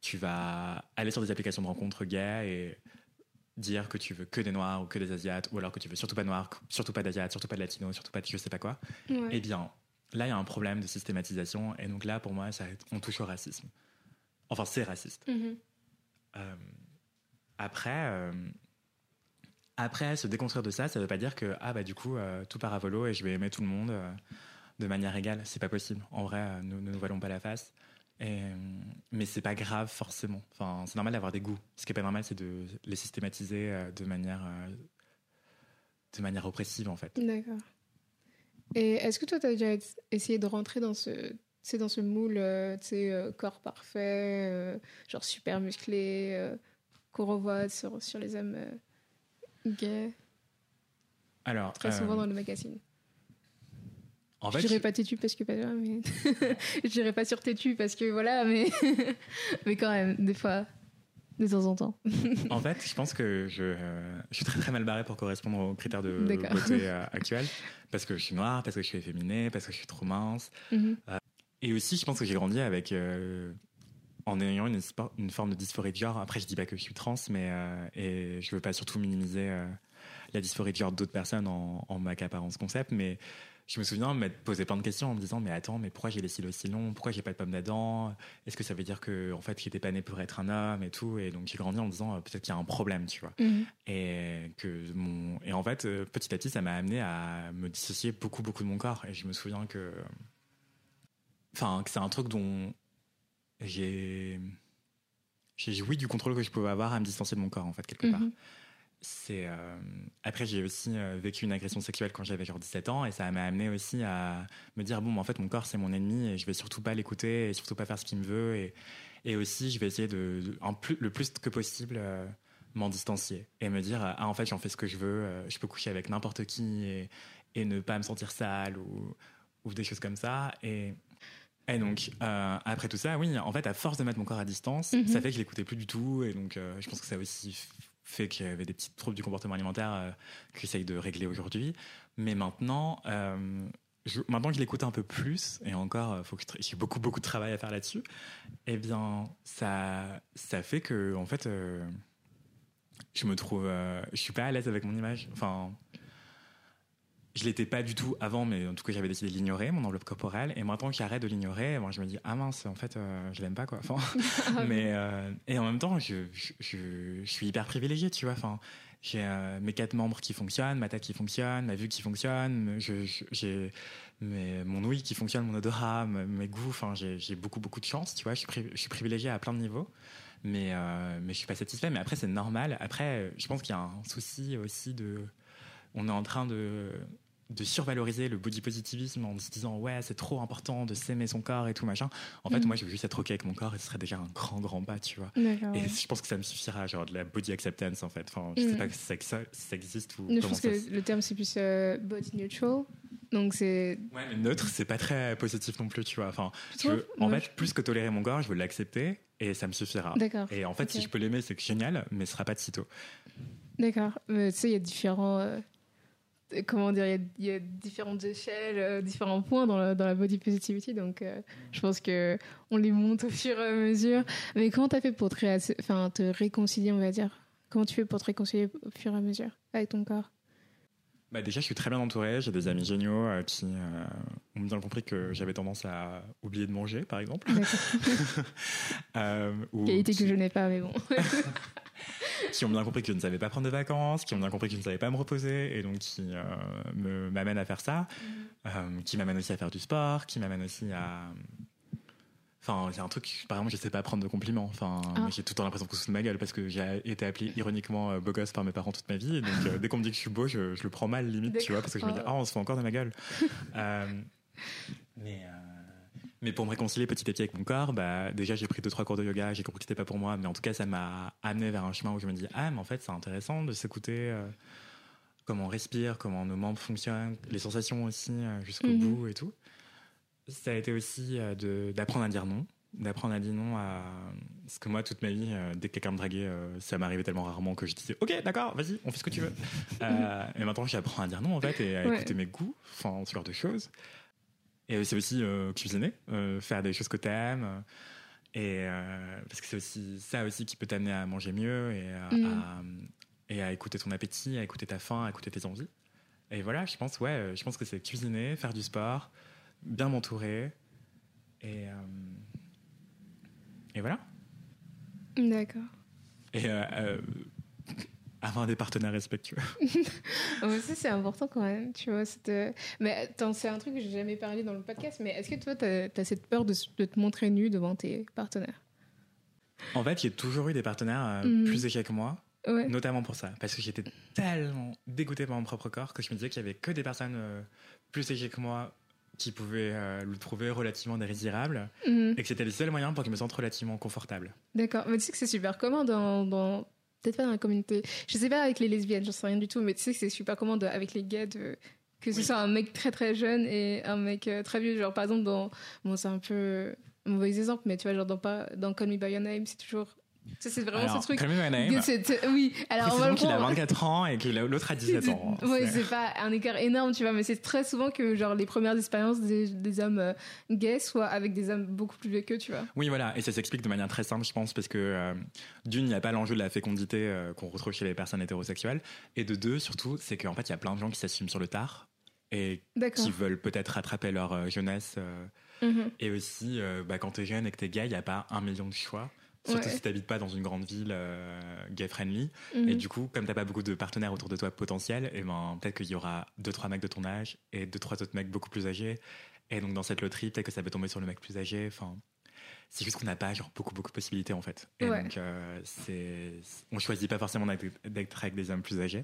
tu vas aller sur des applications de rencontres gays et dire que tu veux que des noirs ou que des asiates, ou alors que tu veux surtout pas de noirs, surtout pas d'asiates, surtout pas de latinos, surtout pas de je sais pas quoi. Ouais. Eh bien, là, il y a un problème de systématisation, et donc là, pour moi, ça, on touche au racisme. Enfin, c'est raciste. Mhm. Euh, après, euh, après, se déconstruire de ça, ça veut pas dire que ah bah du coup euh, tout part à volo et je vais aimer tout le monde de manière égale. C'est pas possible. En vrai, nous ne nous voilons pas la face. Euh, mais c'est pas grave forcément. Enfin, c'est normal d'avoir des goûts. Ce qui est pas normal, c'est de les systématiser euh, de manière euh, de manière oppressive en fait. D'accord. Et est-ce que toi, tu as déjà essayé de rentrer dans ce, dans ce moule, tu sais, corps parfait, genre super musclé, qu'on revoit sur, sur les hommes gays, Alors, très euh, souvent dans le magazine en Je fait, dirais pas têtu parce que pas mais [LAUGHS] je dirais pas sur têtu parce que voilà, mais [LAUGHS] mais quand même, des fois, de temps en temps. En [LAUGHS] fait, je pense que je, euh, je suis très très mal barré pour correspondre aux critères de beauté euh, actuels. Parce que je suis noire, parce que je suis efféminée, parce que je suis trop mince. Mhm. Et aussi, je pense que j'ai grandi avec. euh, en ayant une, forme de dysphorie de genre. Après, je dis pas que je suis trans, mais. euh, et je veux pas surtout minimiser euh, la dysphorie de genre d'autres personnes en, en m'accaparant ce concept, mais. Je me souviens m'être posé plein de questions en me disant mais attends mais pourquoi j'ai les cils aussi longs? Pourquoi j'ai pas de pomme d'Adam? Est-ce que ça veut dire que en fait j'étais pas né pour être un homme et tout? Et donc j'ai grandi en me disant euh, peut-être qu'il y a un problème tu vois. Mhm. et que mon et en fait euh, petit à petit ça m'a amené à me dissocier beaucoup beaucoup de mon corps. Et je me souviens que enfin que c'est un truc dont j'ai j'ai joui du contrôle que je pouvais avoir à me distancier de mon corps en fait quelque part. Mhm. C'est euh, après j'ai aussi euh, vécu une agression sexuelle quand j'avais genre 17 ans et ça m'a amené aussi à me dire bon mais en fait mon corps c'est mon ennemi et je vais surtout pas l'écouter et surtout pas faire ce qu'il me veut et, et aussi je vais essayer de, de- en plus, le plus que possible euh, m'en distancier et me dire ah en fait j'en fais ce que je veux je peux coucher avec n'importe qui et, et ne pas me sentir sale ou, ou des choses comme ça et et donc, euh, après tout ça, oui, en fait, à force de mettre mon corps à distance, Mhm. ça fait que je l'écoutais plus du tout. Et donc, euh, je pense que ça a aussi fait qu'il y avait des petits troubles du comportement alimentaire euh, que j'essaye de régler aujourd'hui. Mais maintenant, euh, maintenant que je l'écoute un peu plus, et encore, euh, j'ai beaucoup, beaucoup de travail à faire là-dessus, eh bien, ça, ça fait que, en fait, euh, je me trouve. je suis pas à l'aise avec mon image. Enfin. Je l'étais pas du tout avant, mais en tout cas, j'avais décidé de l'ignorer, mon enveloppe corporelle. Et maintenant que j'arrête de l'ignorer, moi, je me dis, ah mince, en fait, euh, je l'aime pas, quoi. Enfin, [LAUGHS] Ah, [LAUGHS] mais, euh, et en même temps, je, je, je, je suis hyper privilégié, tu vois. Enfin, j'ai euh, mes quatre membres qui fonctionnent, ma tête qui fonctionne, ma vue qui fonctionne, j'ai mon ouïe qui fonctionne, mon odorat, me- mes goûts. Enfin, j'ai beaucoup, beaucoup de chance, tu vois. Je suis, pri- je suis privilégié à plein de niveaux. Mais, euh, mais je suis pas satisfait. Mais après, c'est normal. Après, je pense qu'il y a un souci aussi de. On est en train de de survaloriser le body positivisme en se disant ouais c'est trop important de s'aimer son corps et tout machin en fait Mhm. moi je veux juste être ok avec mon corps et ce serait déjà un grand grand pas tu vois et ouais. je pense que ça me suffira genre de la body acceptance en fait enfin je sais Mhm. pas si ça, si existe ou Je pense ça que le terme c'est plus euh, body neutral. Donc c'est. ouais mais neutre c'est pas très positif non plus tu vois enfin je veux- en Ouais, fait plus que tolérer mon corps je veux l'accepter et ça me suffira D'accord. et en fait si je peux l'aimer c'est génial mais ce sera pas de sitôt D'accord. Tu sais, il y a différents. euh, comment dire, il y a- il y, a différentes échelles, euh, différents points dans la, dans la body positivity. Donc, euh, je pense que on les monte au fur et à mesure. Mais comment t'as fait pour te, réconcilier, on va dire? Comment tu fais pour te réconcilier au fur et à mesure avec ton corps? Bah déjà, je suis très bien entouré. J'ai des amis géniaux euh, qui euh, ont bien compris que j'avais tendance à oublier de manger, par exemple. [LAUGHS] Euh, ou Qualité qui, que je n'ai pas, mais bon. [LAUGHS] qui ont bien compris que je ne savais pas prendre de vacances, qui ont bien compris que je ne savais pas me reposer, et donc qui euh, me m'amènent à faire ça, Mm-hmm. euh, qui m'amènent aussi à faire du sport, qui m'amènent aussi à... Enfin, c'est un truc, par exemple, je sais pas prendre de compliments. Enfin, Ah. j'ai tout le temps l'impression qu'on se fout de ma gueule parce que j'ai été appelé ironiquement euh, beau gosse par mes parents toute ma vie. Et donc, euh, dès qu'on me dit que je suis beau, je, je le prends mal limite, tu vois, parce que je me dis, ah, on se fout encore de ma gueule. [LAUGHS] Euh, mais, euh, mais pour me réconcilier petit à petit avec mon corps, bah, déjà, j'ai pris deux, trois cours de yoga, j'ai compris que c'était pas pour moi, mais en tout cas, ça m'a amené vers un chemin où je me dis, ah, mais en fait, c'est intéressant de s'écouter. euh, comment on respire, comment nos membres fonctionnent, les sensations aussi euh, jusqu'au Mhm. bout et tout. Ça a été aussi euh, d'apprendre à dire non, d'apprendre à dire non à parce que moi toute ma vie euh, dès que quelqu'un me draguait euh, ça m'arrivait tellement rarement que je disais ok d'accord vas-y on fait ce que tu veux [LAUGHS] Euh, et maintenant j'apprends à dire non en fait et à Ouais. écouter mes goûts enfin ce genre de choses et c'est aussi euh, cuisiner euh, faire des choses que t'aimes. Et euh, parce que c'est aussi ça aussi qui peut t'amener à manger mieux et à, à- et à écouter ton appétit à écouter ta faim à écouter tes envies. Et voilà je pense ouais je pense que c'est cuisiner faire du sport bien m'entourer. Et euh, et voilà. D'accord. et euh, euh, avoir des partenaires respectueux [LAUGHS] ça, c'est important quand même, tu vois. c'est de- Mais attends, c'est un truc que j'ai jamais parlé dans le podcast, mais est-ce que toi, t'as as cette peur de, te montrer nu devant tes partenaires? En fait j'ai toujours eu des partenaires euh, Mhm. plus âgés que moi Ouais. notamment pour ça parce que j'étais tellement dégoûté par mon propre corps que je me disais qu'il y avait que des personnes euh, plus âgées que moi qui pouvaient euh, le trouver relativement désirable Mhm. et que c'était le seul moyen pour je me sente relativement confortable D'accord. Mais tu sais que c'est super commun dans. dans... Peut-être pas dans la communauté. Je sais pas avec les lesbiennes, j'en sais rien du tout, mais tu sais que c'est super commun de- avec les gays de. Que ce Oui. soit un mec très très jeune et un mec euh, très vieux. Genre, par exemple, dans. Bon, c'est un peu mauvais exemple, mais tu vois, genre dans, pas... dans Call Me By Your Name, c'est toujours. C'est vraiment Alors, ce truc. Name, que Oui, alors on va le qu'il a prendre. 24 ans et que l'autre a 17 ans Ouais, C'est- pas un écart énorme, tu vois, mais c'est très souvent que genre les premières expériences des, des hommes euh, gays soient avec des hommes beaucoup plus vieux qu'eux, tu vois. Oui, voilà, et ça s'explique de manière très simple, je pense, parce que euh, d'une, il n'y a pas l'enjeu de la fécondité euh, qu'on retrouve chez les personnes hétérosexuelles, et de deux, surtout, c'est qu'en fait, il y a plein de gens qui s'assument sur le tard et qui veulent peut-être rattraper leur jeunesse, Mhm. et aussi, bah, quand t'es jeune et que t'es gay, il n'y a pas un million de choix. Surtout Ouais. si t'habites pas dans une grande ville euh, gay-friendly. Mhm. Et du coup, comme t'as pas beaucoup de partenaires autour de toi potentiels, et ben, peut-être qu'il y aura deux, trois mecs de ton âge et deux, trois autres mecs beaucoup plus âgés. Et donc, dans cette loterie, peut-être que ça peut tomber sur le mec plus âgé. Enfin, c'est juste qu'on n'a pas genre, beaucoup, beaucoup de possibilités en fait. Et Ouais. donc, euh, c'est, on choisit pas forcément d'être avec des hommes plus âgés.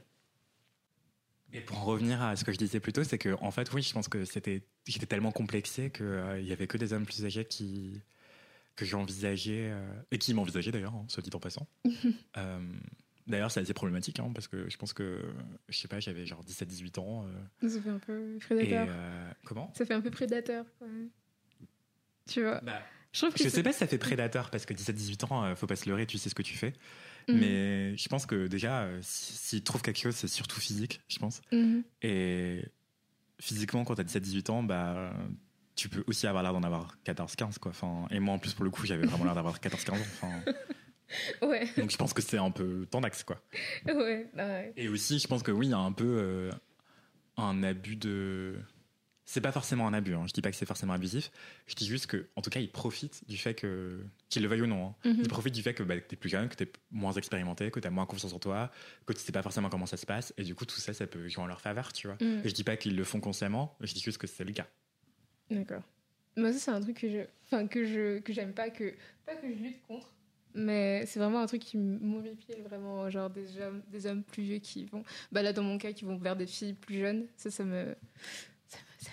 Et pour en revenir à ce que je disais plus tôt, c'est que en fait, oui, je pense que c'était, j'étais tellement complexé qu'il il y avait que des hommes plus âgés qui que j'envisageais euh, et qui m'envisageaient d'ailleurs, hein, soit dit en passant. [LAUGHS] Euh, D'ailleurs, c'est assez problématique hein, parce que je pense que, je sais pas, j'avais genre 17-18 ans. euh, Ça fait un peu et prédateur. euh, comment Ça fait un peu prédateur, quand même. Tu vois. bah, Je trouve que Je c'est- sais pas si ça fait prédateur parce que 17-18 ans, faut pas se leurrer, tu sais ce que tu fais. Mhm. Mais je pense que déjà, si- s'ils trouvent quelque chose, c'est surtout physique, je pense. Mhm. Et physiquement, quand t'as 17-18 ans, bah, tu peux aussi avoir l'air d'en avoir 14-15, quoi. Enfin, et moi, en plus, pour le coup, j'avais vraiment l'air d'avoir 14-15 ans. Enfin, Ouais, donc je pense que c'est un peu tendax, quoi. ouais, bah ouais. Et aussi, je pense que oui, il y a un peu euh, un abus de. C'est pas forcément un abus, hein. je dis pas que c'est forcément abusif. Je dis juste que, en tout cas, ils profitent du fait que. Qu'ils le veuillent ou non. hein. Mhm. Ils profitent du fait que bah, t'es plus jeune, que t'es moins expérimenté, que t'as moins confiance en toi, que tu sais pas forcément comment ça se passe. Et du coup, tout ça, ça peut jouer en leur faveur, tu vois. Mhm. Et je dis pas qu'ils le font consciemment, je dis juste que c'est le cas. D'accord. Moi, ça, c'est un truc que je. Enfin, que je que j'aime pas, que. Pas que je lutte contre. Mais c'est vraiment un truc qui m'horripile vraiment, genre des hommes, des hommes plus vieux qui vont, bah là dans mon cas, qui vont vers des filles plus jeunes. Ça, ça me,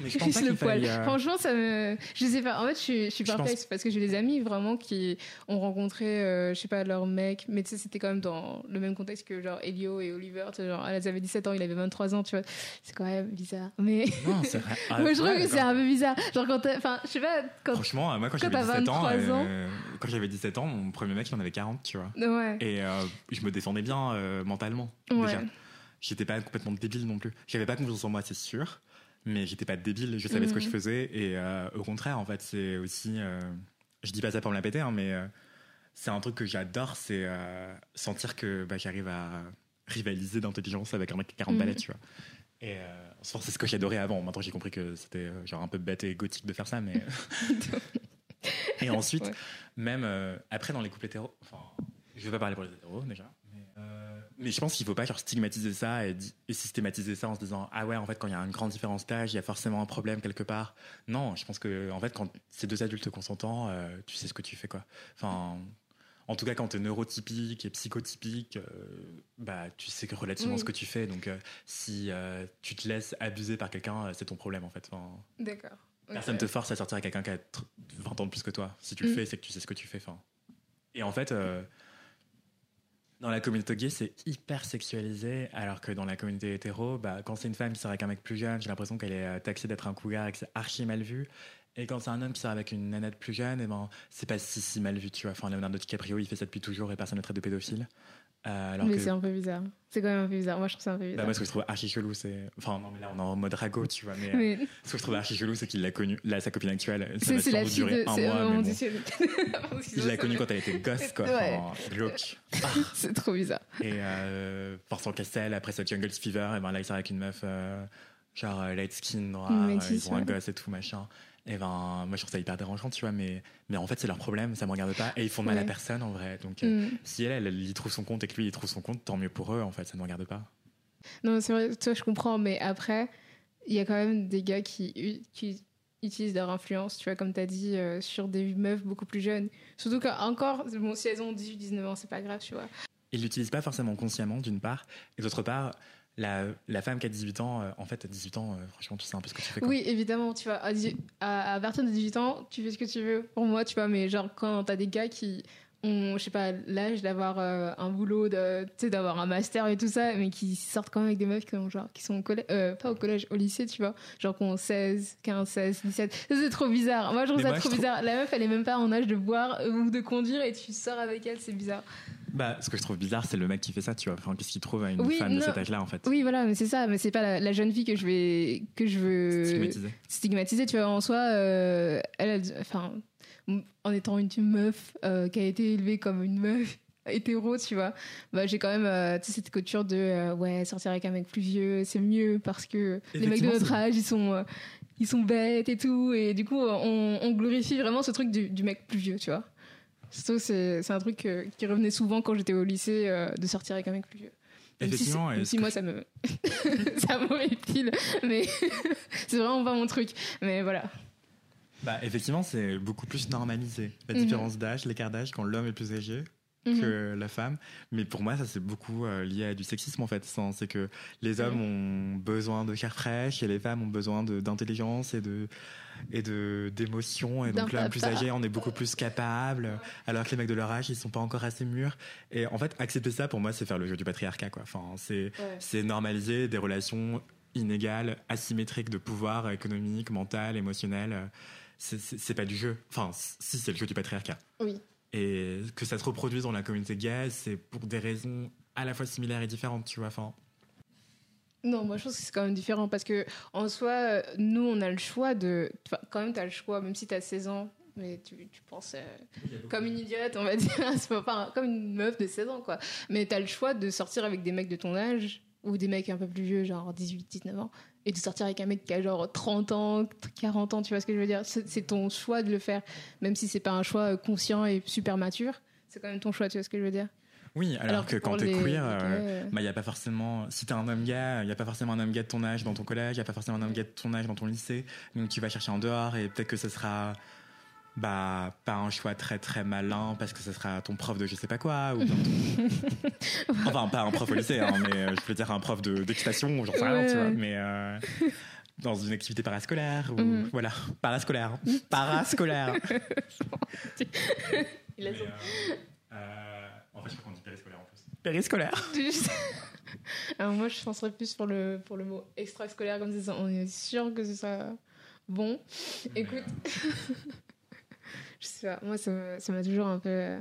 Mais je [LAUGHS] pense le faille, poil. euh, Franchement, ça me, je sais pas. En fait, je suis, je suis perplexe parce que j'ai des amis vraiment qui ont rencontré, euh, je sais pas, leur mec, mais tu sais, c'était quand même dans le même contexte que genre Elio et Oliver. tu sais, Genre, elles avaient 17 ans, il avait 23 ans, tu vois. C'est quand même bizarre. Mais Non, c'est vrai. [LAUGHS] Ah, moi, je trouve que c'est un peu bizarre. Genre quand enfin, je sais pas, quand. Franchement, euh, moi, quand, quand j'avais t'as 17 ans, 23 ans. euh, quand j'avais 17 ans, mon premier mec, il en avait 40, tu vois. Ouais. Et je me défendais bien mentalement, Ouais. déjà. j'étais pas complètement débile non plus. J'avais pas confiance en moi, c'est sûr, mais j'étais pas débile. Je savais ce que je Mhm. faisais et euh, au contraire, en fait, c'est aussi. euh, je dis pas ça pour me la péter, hein, mais euh, c'est un truc que j'adore, c'est euh, sentir que bah, j'arrive à rivaliser d'intelligence avec un mec qui a 40 Mhm. balais, tu vois. Et c'est ce que j'adorais avant. Maintenant, j'ai compris que c'était genre un peu bête et gothique de faire ça, mais. [LAUGHS] [LAUGHS] et ensuite, Ouais. même après dans les couples hétéros, enfin, je vais pas parler pour les hétéros déjà, mais, je pense qu'il faut pas genre stigmatiser ça et, systématiser ça en se disant ah ouais en fait quand il y a une grande différence d'âge il y a forcément un problème quelque part. Non, je pense que en fait quand c'est deux adultes consentants, euh, tu sais ce que tu fais quoi. Enfin. En tout cas, quand tu es neurotypique et psychotypique, euh, bah, tu sais relativement Oui. ce que tu fais. Donc, euh, si euh, tu te laisses abuser par quelqu'un, c'est ton problème en fait. Enfin, D'accord. Personne Ok. te force à sortir avec quelqu'un qui a tr- 20 ans de plus que toi. Si tu le Mm. fais, c'est que tu sais ce que tu fais. Enfin. Et en fait, dans la communauté gay, c'est hyper sexualisé, alors que dans la communauté hétéro, bah, quand c'est une femme qui sort avec un mec plus jeune, j'ai l'impression qu'elle est euh, taxée d'être un cougar et que c'est archi mal vu. Et quand c'est un homme qui sort avec une nanette plus jeune, et ben, c'est pas si, mal vu, tu vois. Enfin, Leonardo DiCaprio, il fait ça depuis toujours et personne ne traite de pédophile. Euh, alors Mais que c'est un peu bizarre. C'est quand même un peu bizarre. Moi, je trouve ça un peu bah, bizarre. moi, ce que je trouve archi chelou, c'est. Enfin, non, mais là, on est en mode ragot, tu vois. Mais, euh, Mais ce que je trouve archi chelou, c'est qu'il l'a connue. Là, sa copine actuelle, ça c'est la fille durer de. un c'est- mois. bon. [LAUGHS] L'ai ça connue quand elle était gosse, quoi. Ouais. Enfin, glauque. [LAUGHS] C'est trop bizarre. Et euh, Vincent Cassel, après sa Jungle Fever, et ben là, il sort avec une meuf, euh, genre light skin, noire, ils ont un gosse et tout, machin. Et ben, moi, je trouve ça hyper dérangeant, tu vois, mais, mais en fait, c'est leur problème, ça me regarde pas, et ils font mal à personne, en vrai. Donc, euh, Mm. si elle, elle, elle y trouve son compte et que lui, il trouve son compte, tant mieux pour eux, en fait, ça ne me regarde pas. Non, c'est vrai, toi, je comprends, mais après, il y a quand même des gars qui, utilisent leur influence, tu vois, comme tu as dit, euh, sur des meufs beaucoup plus jeunes. Surtout qu'encore, bon, si elles ont 18-19 ans, c'est pas grave, tu vois. Ils l'utilisent pas forcément consciemment, d'une part, et d'autre part, la, la femme qui a 18 ans, euh, en fait, à 18 ans, euh, franchement, tu sais un peu ce que tu fais. Quoi. Oui, évidemment, tu vois, à, dix- à, à partir de 18 ans, tu fais ce que tu veux pour moi, tu vois, mais genre, quand t'as des gars qui ont, je sais pas, l'âge d'avoir euh, un boulot, de- tu sais, d'avoir un master et tout ça, mais qui sortent quand même avec des meufs qui, ont, genre, qui sont au collège, euh, pas au collège, au lycée, tu vois, genre qui ont 16, 15, 16, 17. Ça, c'est trop bizarre. Moi, je trouve Mais ça moi, trop trouve- bizarre. La meuf, elle est même pas en âge de boire ou de conduire et tu sors avec elle, c'est bizarre. Bah, ce que je trouve bizarre, c'est le mec qui fait ça, tu vois. Enfin, qu'est-ce qu'il trouve à une Oui, femme de cet âge-là, en fait Oui, voilà, mais c'est ça, mais c'est pas la, la jeune fille que je vais, que je veux. Stigmatisé. stigmatisée, tu vois, en soi, euh, elle, enfin, en étant une meuf euh, qui a été élevée comme une meuf [LAUGHS] hétéro, tu vois, bah, j'ai quand même euh, cette culture de ouais, sortir avec un mec plus vieux, c'est mieux parce que les mecs de notre âge, ils sont, ils sont bêtes et tout, et du coup, on, on glorifie vraiment ce truc du, du mec plus vieux, tu vois. Surtout, c'est c'est un truc euh, qui revenait souvent quand j'étais au lycée, euh, de sortir avec un mec plus vieux. Même si, Effectivement, même si moi ça me [LAUGHS] ça m'horripile, mais [LAUGHS] c'est vraiment pas mon truc. Mais voilà. Bah, effectivement, c'est beaucoup plus normalisé. La Mhm. différence d'âge, l'écart d'âge, quand l'homme est plus âgé Mhm. que la femme. Mais pour moi, ça, c'est beaucoup euh, lié à du sexisme, en fait. C'est que les hommes ont besoin de chair fraîche et les femmes ont besoin d'intelligence et de et de d'émotion et donc l'homme plus âgé on est beaucoup plus capable alors que les mecs de leur âge ils sont pas encore assez mûrs et en fait accepter ça pour moi c'est faire le jeu du patriarcat quoi enfin c'est c'est normaliser des relations inégales, asymétriques de pouvoir économique, mental, émotionnel. c'est pas du jeu. Enfin, si, c'est le jeu du patriarcat. Oui. Et que ça se reproduise dans la communauté gay, c'est pour des raisons à la fois similaires et différentes, tu vois. Enfin, Non, moi je pense que c'est quand même différent parce que en soi, euh, nous on a le choix de. Enfin, quand même, tu as le choix, même si tu as 16 ans, mais tu, tu penses euh, comme une idiote, on va dire. [LAUGHS] pas- comme une meuf de 16 ans, quoi. Mais tu as le choix de sortir avec des mecs de ton âge ou des mecs un peu plus vieux, genre 18, 19 ans, et de sortir avec un mec qui a genre 30 ans, 40 ans, tu vois ce que je veux dire? C'est ton choix de le faire, même si c'est pas un choix euh, conscient et super mature. C'est quand même ton choix, tu vois ce que je veux dire? Oui, alors, que quand pour t'es queer, les euh, euh, bah, y a pas forcément, si t'es un homme gay, il y a pas forcément un homme gay de ton âge dans ton collège, il y a pas forcément un homme gay de ton âge dans ton lycée. Donc tu vas chercher en dehors et peut-être que ce sera bah pas un choix très très malin parce que ce sera ton prof de je sais pas quoi ou [LAUGHS] ton- enfin pas un prof au lycée hein, mais euh, je veux dire un prof de d'équitation j'en sais rien Ouais, tu vois mais euh, dans une activité parascolaire ou Mhm. voilà. Parascolaire. Parascolaire. [LAUGHS] Il a Mais, euh, euh, en fait je crois qu'on dit périscolaire en plus. Périscolaire. [LAUGHS] Juste- Alors moi, je penserais plus pour le, pour le mot extrascolaire, comme ça, on est sûr que ce sera bon. Écoute, je sais pas, moi, ça m'a toujours un peu... euh,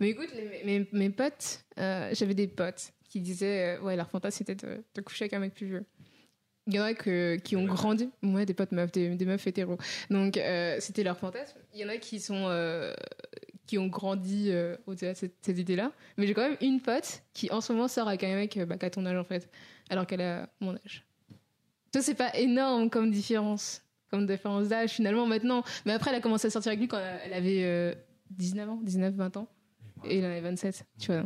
Mais écoute, les- mes, mes potes, euh, j'avais des potes qui disaient, euh, ouais, leur fantasme c'était de, de coucher avec un mec plus vieux. Il y en a que, qui ont grandi, ouais, des potes meufs, des, des meufs hétéros. Donc euh, c'était leur fantasme. Il y en a qui sont qui ont grandi au-delà de cette, cette idée-là. Mais j'ai quand même une pote qui en ce moment sort avec un mec bah, qui a ton âge en fait, alors qu'elle a mon âge. Ça c'est pas énorme comme différence, comme différence d'âge finalement maintenant. Mais après elle a commencé à sortir avec lui quand elle avait euh, 19 ans, 19-20 ans, et il en avait 27. Tu vois.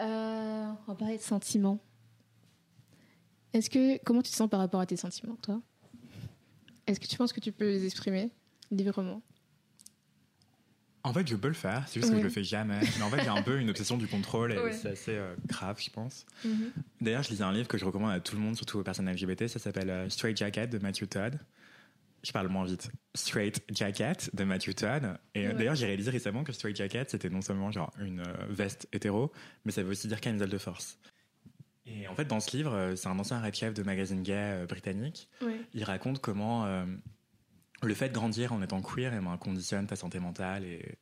Euh, on va parler de sentiments. Est-ce que comment tu te sens par rapport à tes sentiments, toi? Est-ce que tu penses que tu peux les exprimer librement? En fait, je peux le faire, c'est juste que je le fais jamais. Mais en fait, j'ai un peu une obsession du contrôle et Ouais. c'est assez euh, grave, je pense. D'ailleurs, je lisais un livre que je recommande à tout le monde, surtout aux personnes LGBT. Ça s'appelle euh, Straight Jacket de Matthew Todd. Je parle moins vite. Straight Jacket de Matthew Todd. Et euh, Ouais. d'ailleurs, j'ai réalisé récemment que Straight Jacket, c'était non seulement genre une euh, veste hétéro, mais ça veut aussi dire camisole de force. Et en fait, dans ce livre, euh, c'est un ancien red chef de magazine gay britannique. Il raconte comment euh, le fait de grandir en étant queer eh ben, conditionne ta santé mentale et,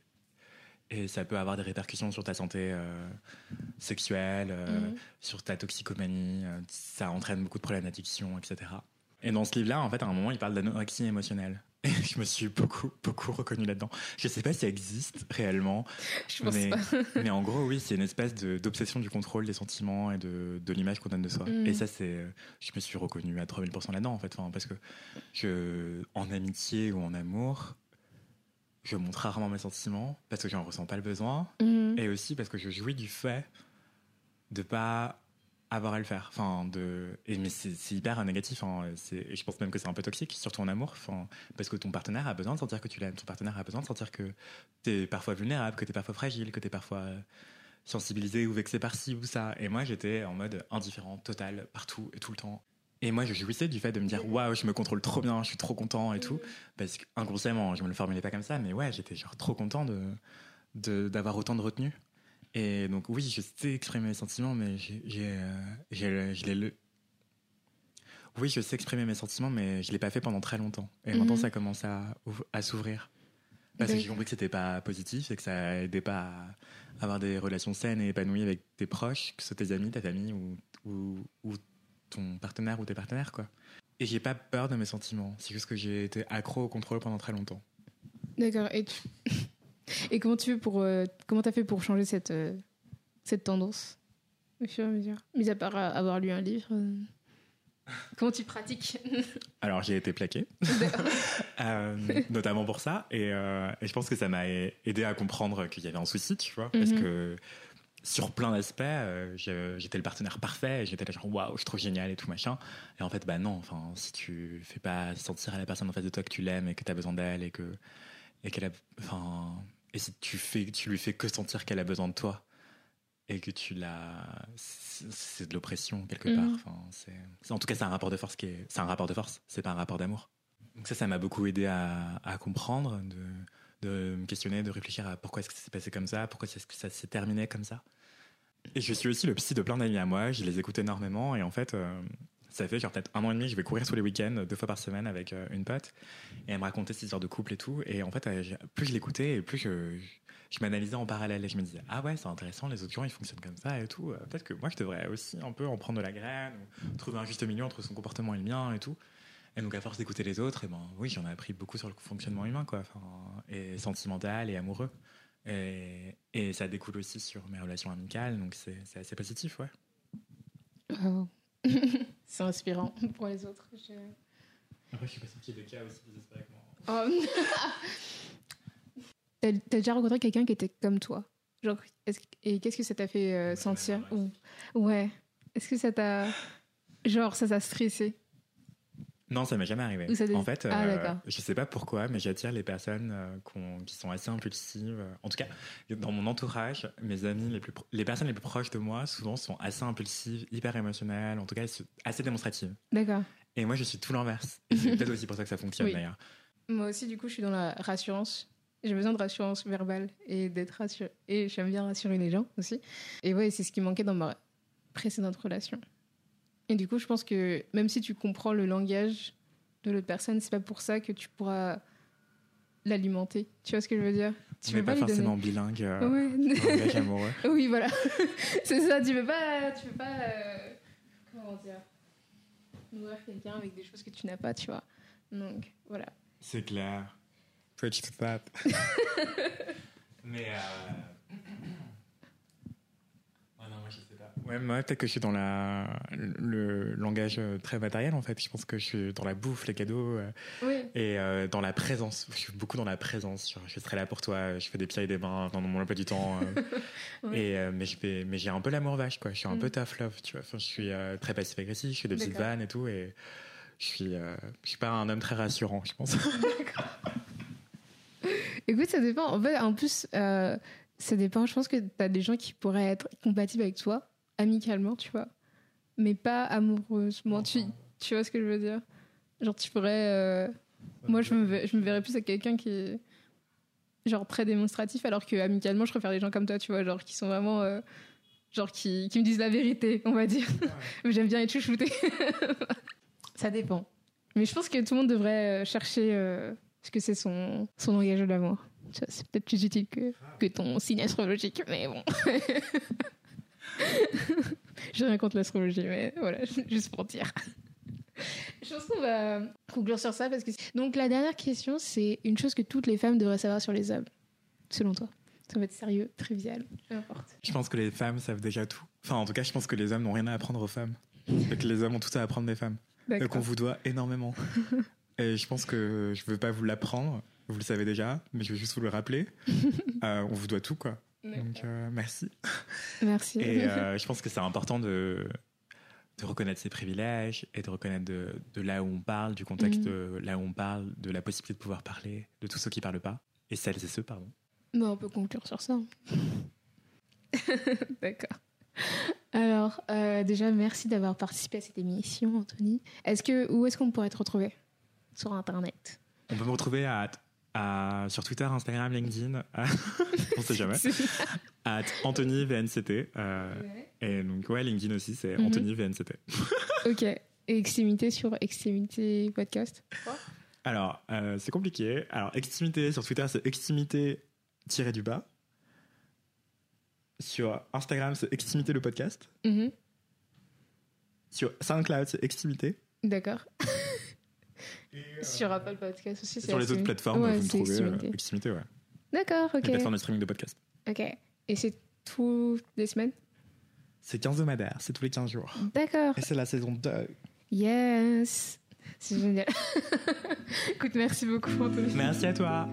et ça peut avoir des répercussions sur ta santé euh, sexuelle, euh, Mhm. sur ta toxicomanie, ça entraîne beaucoup de problèmes d'addiction, etc. Et dans ce livre-là, en fait, à un moment, il parle d'anorexie émotionnelle. [LAUGHS] Et je me suis beaucoup, beaucoup reconnu là-dedans. Je sais pas si ça existe réellement, Je pense mais, pas. [LAUGHS] mais en gros, oui, c'est une espèce d'obsession du contrôle des sentiments et de, de l'image qu'on donne de soi. Mm. Et ça, c'est. Je me suis reconnu à 3000% là-dedans, en fait. Enfin, parce que je, en amitié ou en amour, je montre rarement mes sentiments parce que j'en ressens pas le besoin. Mhm. Et aussi parce que je jouis du fait de pas avoir à le faire. Enfin, de... mais c'est hyper négatif. hein. Et je pense même que c'est un peu toxique, surtout en amour. Parce que ton partenaire a besoin de sentir que tu l'aimes. Ton partenaire a besoin de sentir que tu es parfois vulnérable, que tu es parfois fragile, que tu es parfois euh, sensibilisé ou vexé par ci ou ça. Et moi, j'étais en mode indifférent total, partout et tout le temps. Et moi, je jouissais du fait de me dire waouh, je me contrôle trop bien, je suis trop content et tout. Parce qu'inconsciemment, je me le formulais pas comme ça, mais ouais, j'étais genre trop content de- d'avoir autant de retenue. Et donc, oui, je sais exprimer mes sentiments, mais j'ai, euh, je l'ai le. Oui, je sais exprimer mes sentiments, mais je l'ai pas fait pendant très longtemps. Et Mhm. maintenant, ça commence à, ouv- à s'ouvrir. Parce que j'ai compris que c'était pas positif et que ça aidait pas à avoir des relations saines et épanouies avec tes proches, que ce soit tes amis, ta famille ou, ou, ou ton partenaire ou tes partenaires, quoi. Et j'ai pas peur de mes sentiments. C'est juste que j'ai été accro au contrôle pendant très longtemps. D'accord. Et, tu- et comment tu pour euh, comment t'as fait pour changer cette euh, cette tendance au fur et à mesure. Mis à part euh, avoir lu un livre, euh, comment tu pratiques [LAUGHS] Alors j'ai été plaqué, [LAUGHS] [LAUGHS] Euh, notamment pour ça, et, euh, et je pense que ça m'a aidé à comprendre qu'il y avait un souci, tu vois, parce Mhm. que sur plein d'aspects, euh, j'étais le partenaire parfait, j'étais là genre waouh, je suis trop génial et tout machin, et en fait bah non, enfin si tu fais pas sentir à la personne en face de toi que tu l'aimes et que tu as besoin d'elle et que et qu'elle a, enfin et si tu fais, tu lui fais que sentir qu'elle a besoin de toi et que tu la, c'est de l'oppression quelque Mhm. part. Enfin, c'est- en tout cas, c'est un rapport de force qui est, c'est un rapport de force. C'est pas un rapport d'amour. Donc ça, ça m'a beaucoup aidé à, à comprendre, de, de me questionner, de réfléchir à pourquoi est-ce que ça s'est passé comme ça, pourquoi est-ce que ça s'est terminé comme ça. Et je suis aussi le psy de plein d'amis à moi. Je les écoute énormément et en fait. euh, ça fait genre peut-être un an et demi, je vais courir tous les week-ends, deux fois par semaine avec euh, une pote. Et elle me racontait ses histoires de couple et tout. Et en fait, euh, plus je l'écoutais, et plus je, m'analysais en parallèle. Et je me disais, ah ouais, c'est intéressant, les autres gens, ils fonctionnent comme ça et tout. Euh, Peut-être que moi, je devrais aussi un peu en prendre de la graine, ou trouver un juste milieu entre son comportement et le mien et tout. Et donc, à force d'écouter les autres, et ben, oui, j'en ai appris beaucoup sur le fonctionnement humain, quoi. Et sentimental et amoureux. Et, ça découle aussi sur mes relations amicales, donc c'est assez positif, ouais. [LAUGHS] C'est inspirant [LAUGHS] pour les autres. je- Après, je suis pas sorti des cas aussi. Oh. [LAUGHS] T'as déjà rencontré quelqu'un qui était comme toi? Genre, et qu'est-ce que ça t'a fait euh, sentir? Ou- Ouais. Est-ce que ça t'a. Genre, ça t'a stressé? Non, ça m'est jamais arrivé. Ou ça dé- En fait, Ah, euh, je sais pas pourquoi, mais j'attire les personnes euh, qui sont assez impulsives. En tout cas, dans mon entourage, mes amis, les, plus pro- les personnes les plus proches de moi, souvent sont assez impulsives, hyper émotionnelles, en tout cas assez démonstratives. D'accord. Et moi, je suis tout l'inverse. Et [LAUGHS] c'est peut-être aussi pour ça que ça fonctionne Oui. d'ailleurs. Moi aussi, du coup, je suis dans la rassurance. J'ai besoin de rassurance verbale et d'être rassurée. Et j'aime bien rassurer les gens aussi. Et ouais, c'est ce qui manquait dans ma précédente relation. Et du coup, je pense que même si tu comprends le langage de l'autre personne, c'est pas pour ça que tu pourras l'alimenter. Tu vois ce que je veux dire? Tu veux pas, pas forcément bilingue. Euh, ouais. amoureux. [LAUGHS] oui, voilà. [LAUGHS] c'est ça. Tu veux pas, tu veux pas, euh, comment dire, nourrir quelqu'un avec des choses que tu n'as pas, tu vois. Donc voilà. C'est clair. Preach to that. [LAUGHS] Mais euh, Ouais, moi, peut-être que je suis dans la, le langage euh, très matériel, en fait. Je pense que je suis dans la bouffe, les cadeaux. Euh, oui. Et euh, dans la présence. Je suis beaucoup dans la présence. je serai là pour toi. Je fais des pieds et des mains dans mon emploi du temps. [LAUGHS] et, mais je fais, mais j'ai un peu l'amour vache, quoi. Je suis un peu mm. tough love, tu vois. Enfin, je suis très passif-agressif. Je fais des petites vannes et tout. Et je suis, je suis pas un homme très rassurant, je pense. [LAUGHS] D'accord. Écoute, ça dépend. En fait, en plus, ça dépend. Je pense que tu as des gens qui pourraient être compatibles avec toi amicalement, tu vois, mais pas amoureusement. Tu, tu vois ce que je veux dire? Genre, tu pourrais. Euh, moi, je me, je me verrais plus avec quelqu'un qui est genre très démonstratif, alors que amicalement, je préfère les gens comme toi, tu vois, genre qui sont vraiment. Euh, genre qui, qui, me disent la vérité, on va dire. [LAUGHS] mais j'aime bien être chouchouté. [LAUGHS] Ça dépend. Mais je pense que tout le monde devrait euh, chercher ce que c'est son, son langage de l'amour. C'est peut-être plus utile que, que ton signe astrologique, mais bon. [LAUGHS] [LAUGHS] J'ai rien contre l'astrologie, mais voilà, [LAUGHS] juste pour dire. Je pense qu'on va conclure sur ça parce que. Donc, la dernière question, c'est une chose que toutes les femmes devraient savoir sur les hommes, selon toi. Ça va être sérieux, trivial, peu importe. Je pense que les femmes savent déjà tout. Enfin, en tout cas, je pense que les hommes n'ont rien à apprendre aux femmes. et que les hommes ont tout à apprendre des femmes. Et qu'on vous doit énormément. [LAUGHS] et je pense que je veux pas vous l'apprendre, vous le savez déjà, mais je veux juste vous le rappeler. Euh, on vous doit tout, quoi. Donc, euh, merci. [LAUGHS] Merci. Et euh, je pense que c'est important de, de reconnaître ses privilèges et de reconnaître de, de là où on parle, du contexte mm. de là où on parle, de la possibilité de pouvoir parler, de tous ceux qui parlent pas, et celles et ceux, pardon. Bon, on peut conclure sur ça. [LAUGHS] D'accord. Alors, euh, déjà, merci d'avoir participé à cette émission, Anthony. Est-ce que, où est-ce qu'on pourrait te retrouver? Sur Internet On peut me retrouver à sur Twitter, Instagram, LinkedIn, [LAUGHS] on sait jamais, à Anthony VNCT. Euh, et donc, ouais, LinkedIn aussi, c'est mhm. Anthony VNCT. [LAUGHS] ok. Et extimité sur Extimité Podcast Alors, euh, c'est compliqué. Alors, Extimité sur Twitter, c'est Extimité tiré du bas. Sur Instagram, c'est Extimité le podcast. Mhm. Sur SoundCloud, c'est Extimité. D'accord. [LAUGHS] Sur Apple Podcast aussi. Sur les autres plateformes, vous me trouvez euh, Extimité. ouais. D'accord, ok. Les plateformes de streaming de podcast. Ok. Et c'est toutes les semaines? C'est quinzomadaire, c'est tous les 15 jours. D'accord. Et c'est la saison 2. Yes C'est génial. [LAUGHS] Écoute, merci beaucoup, Anthony. Merci à toi.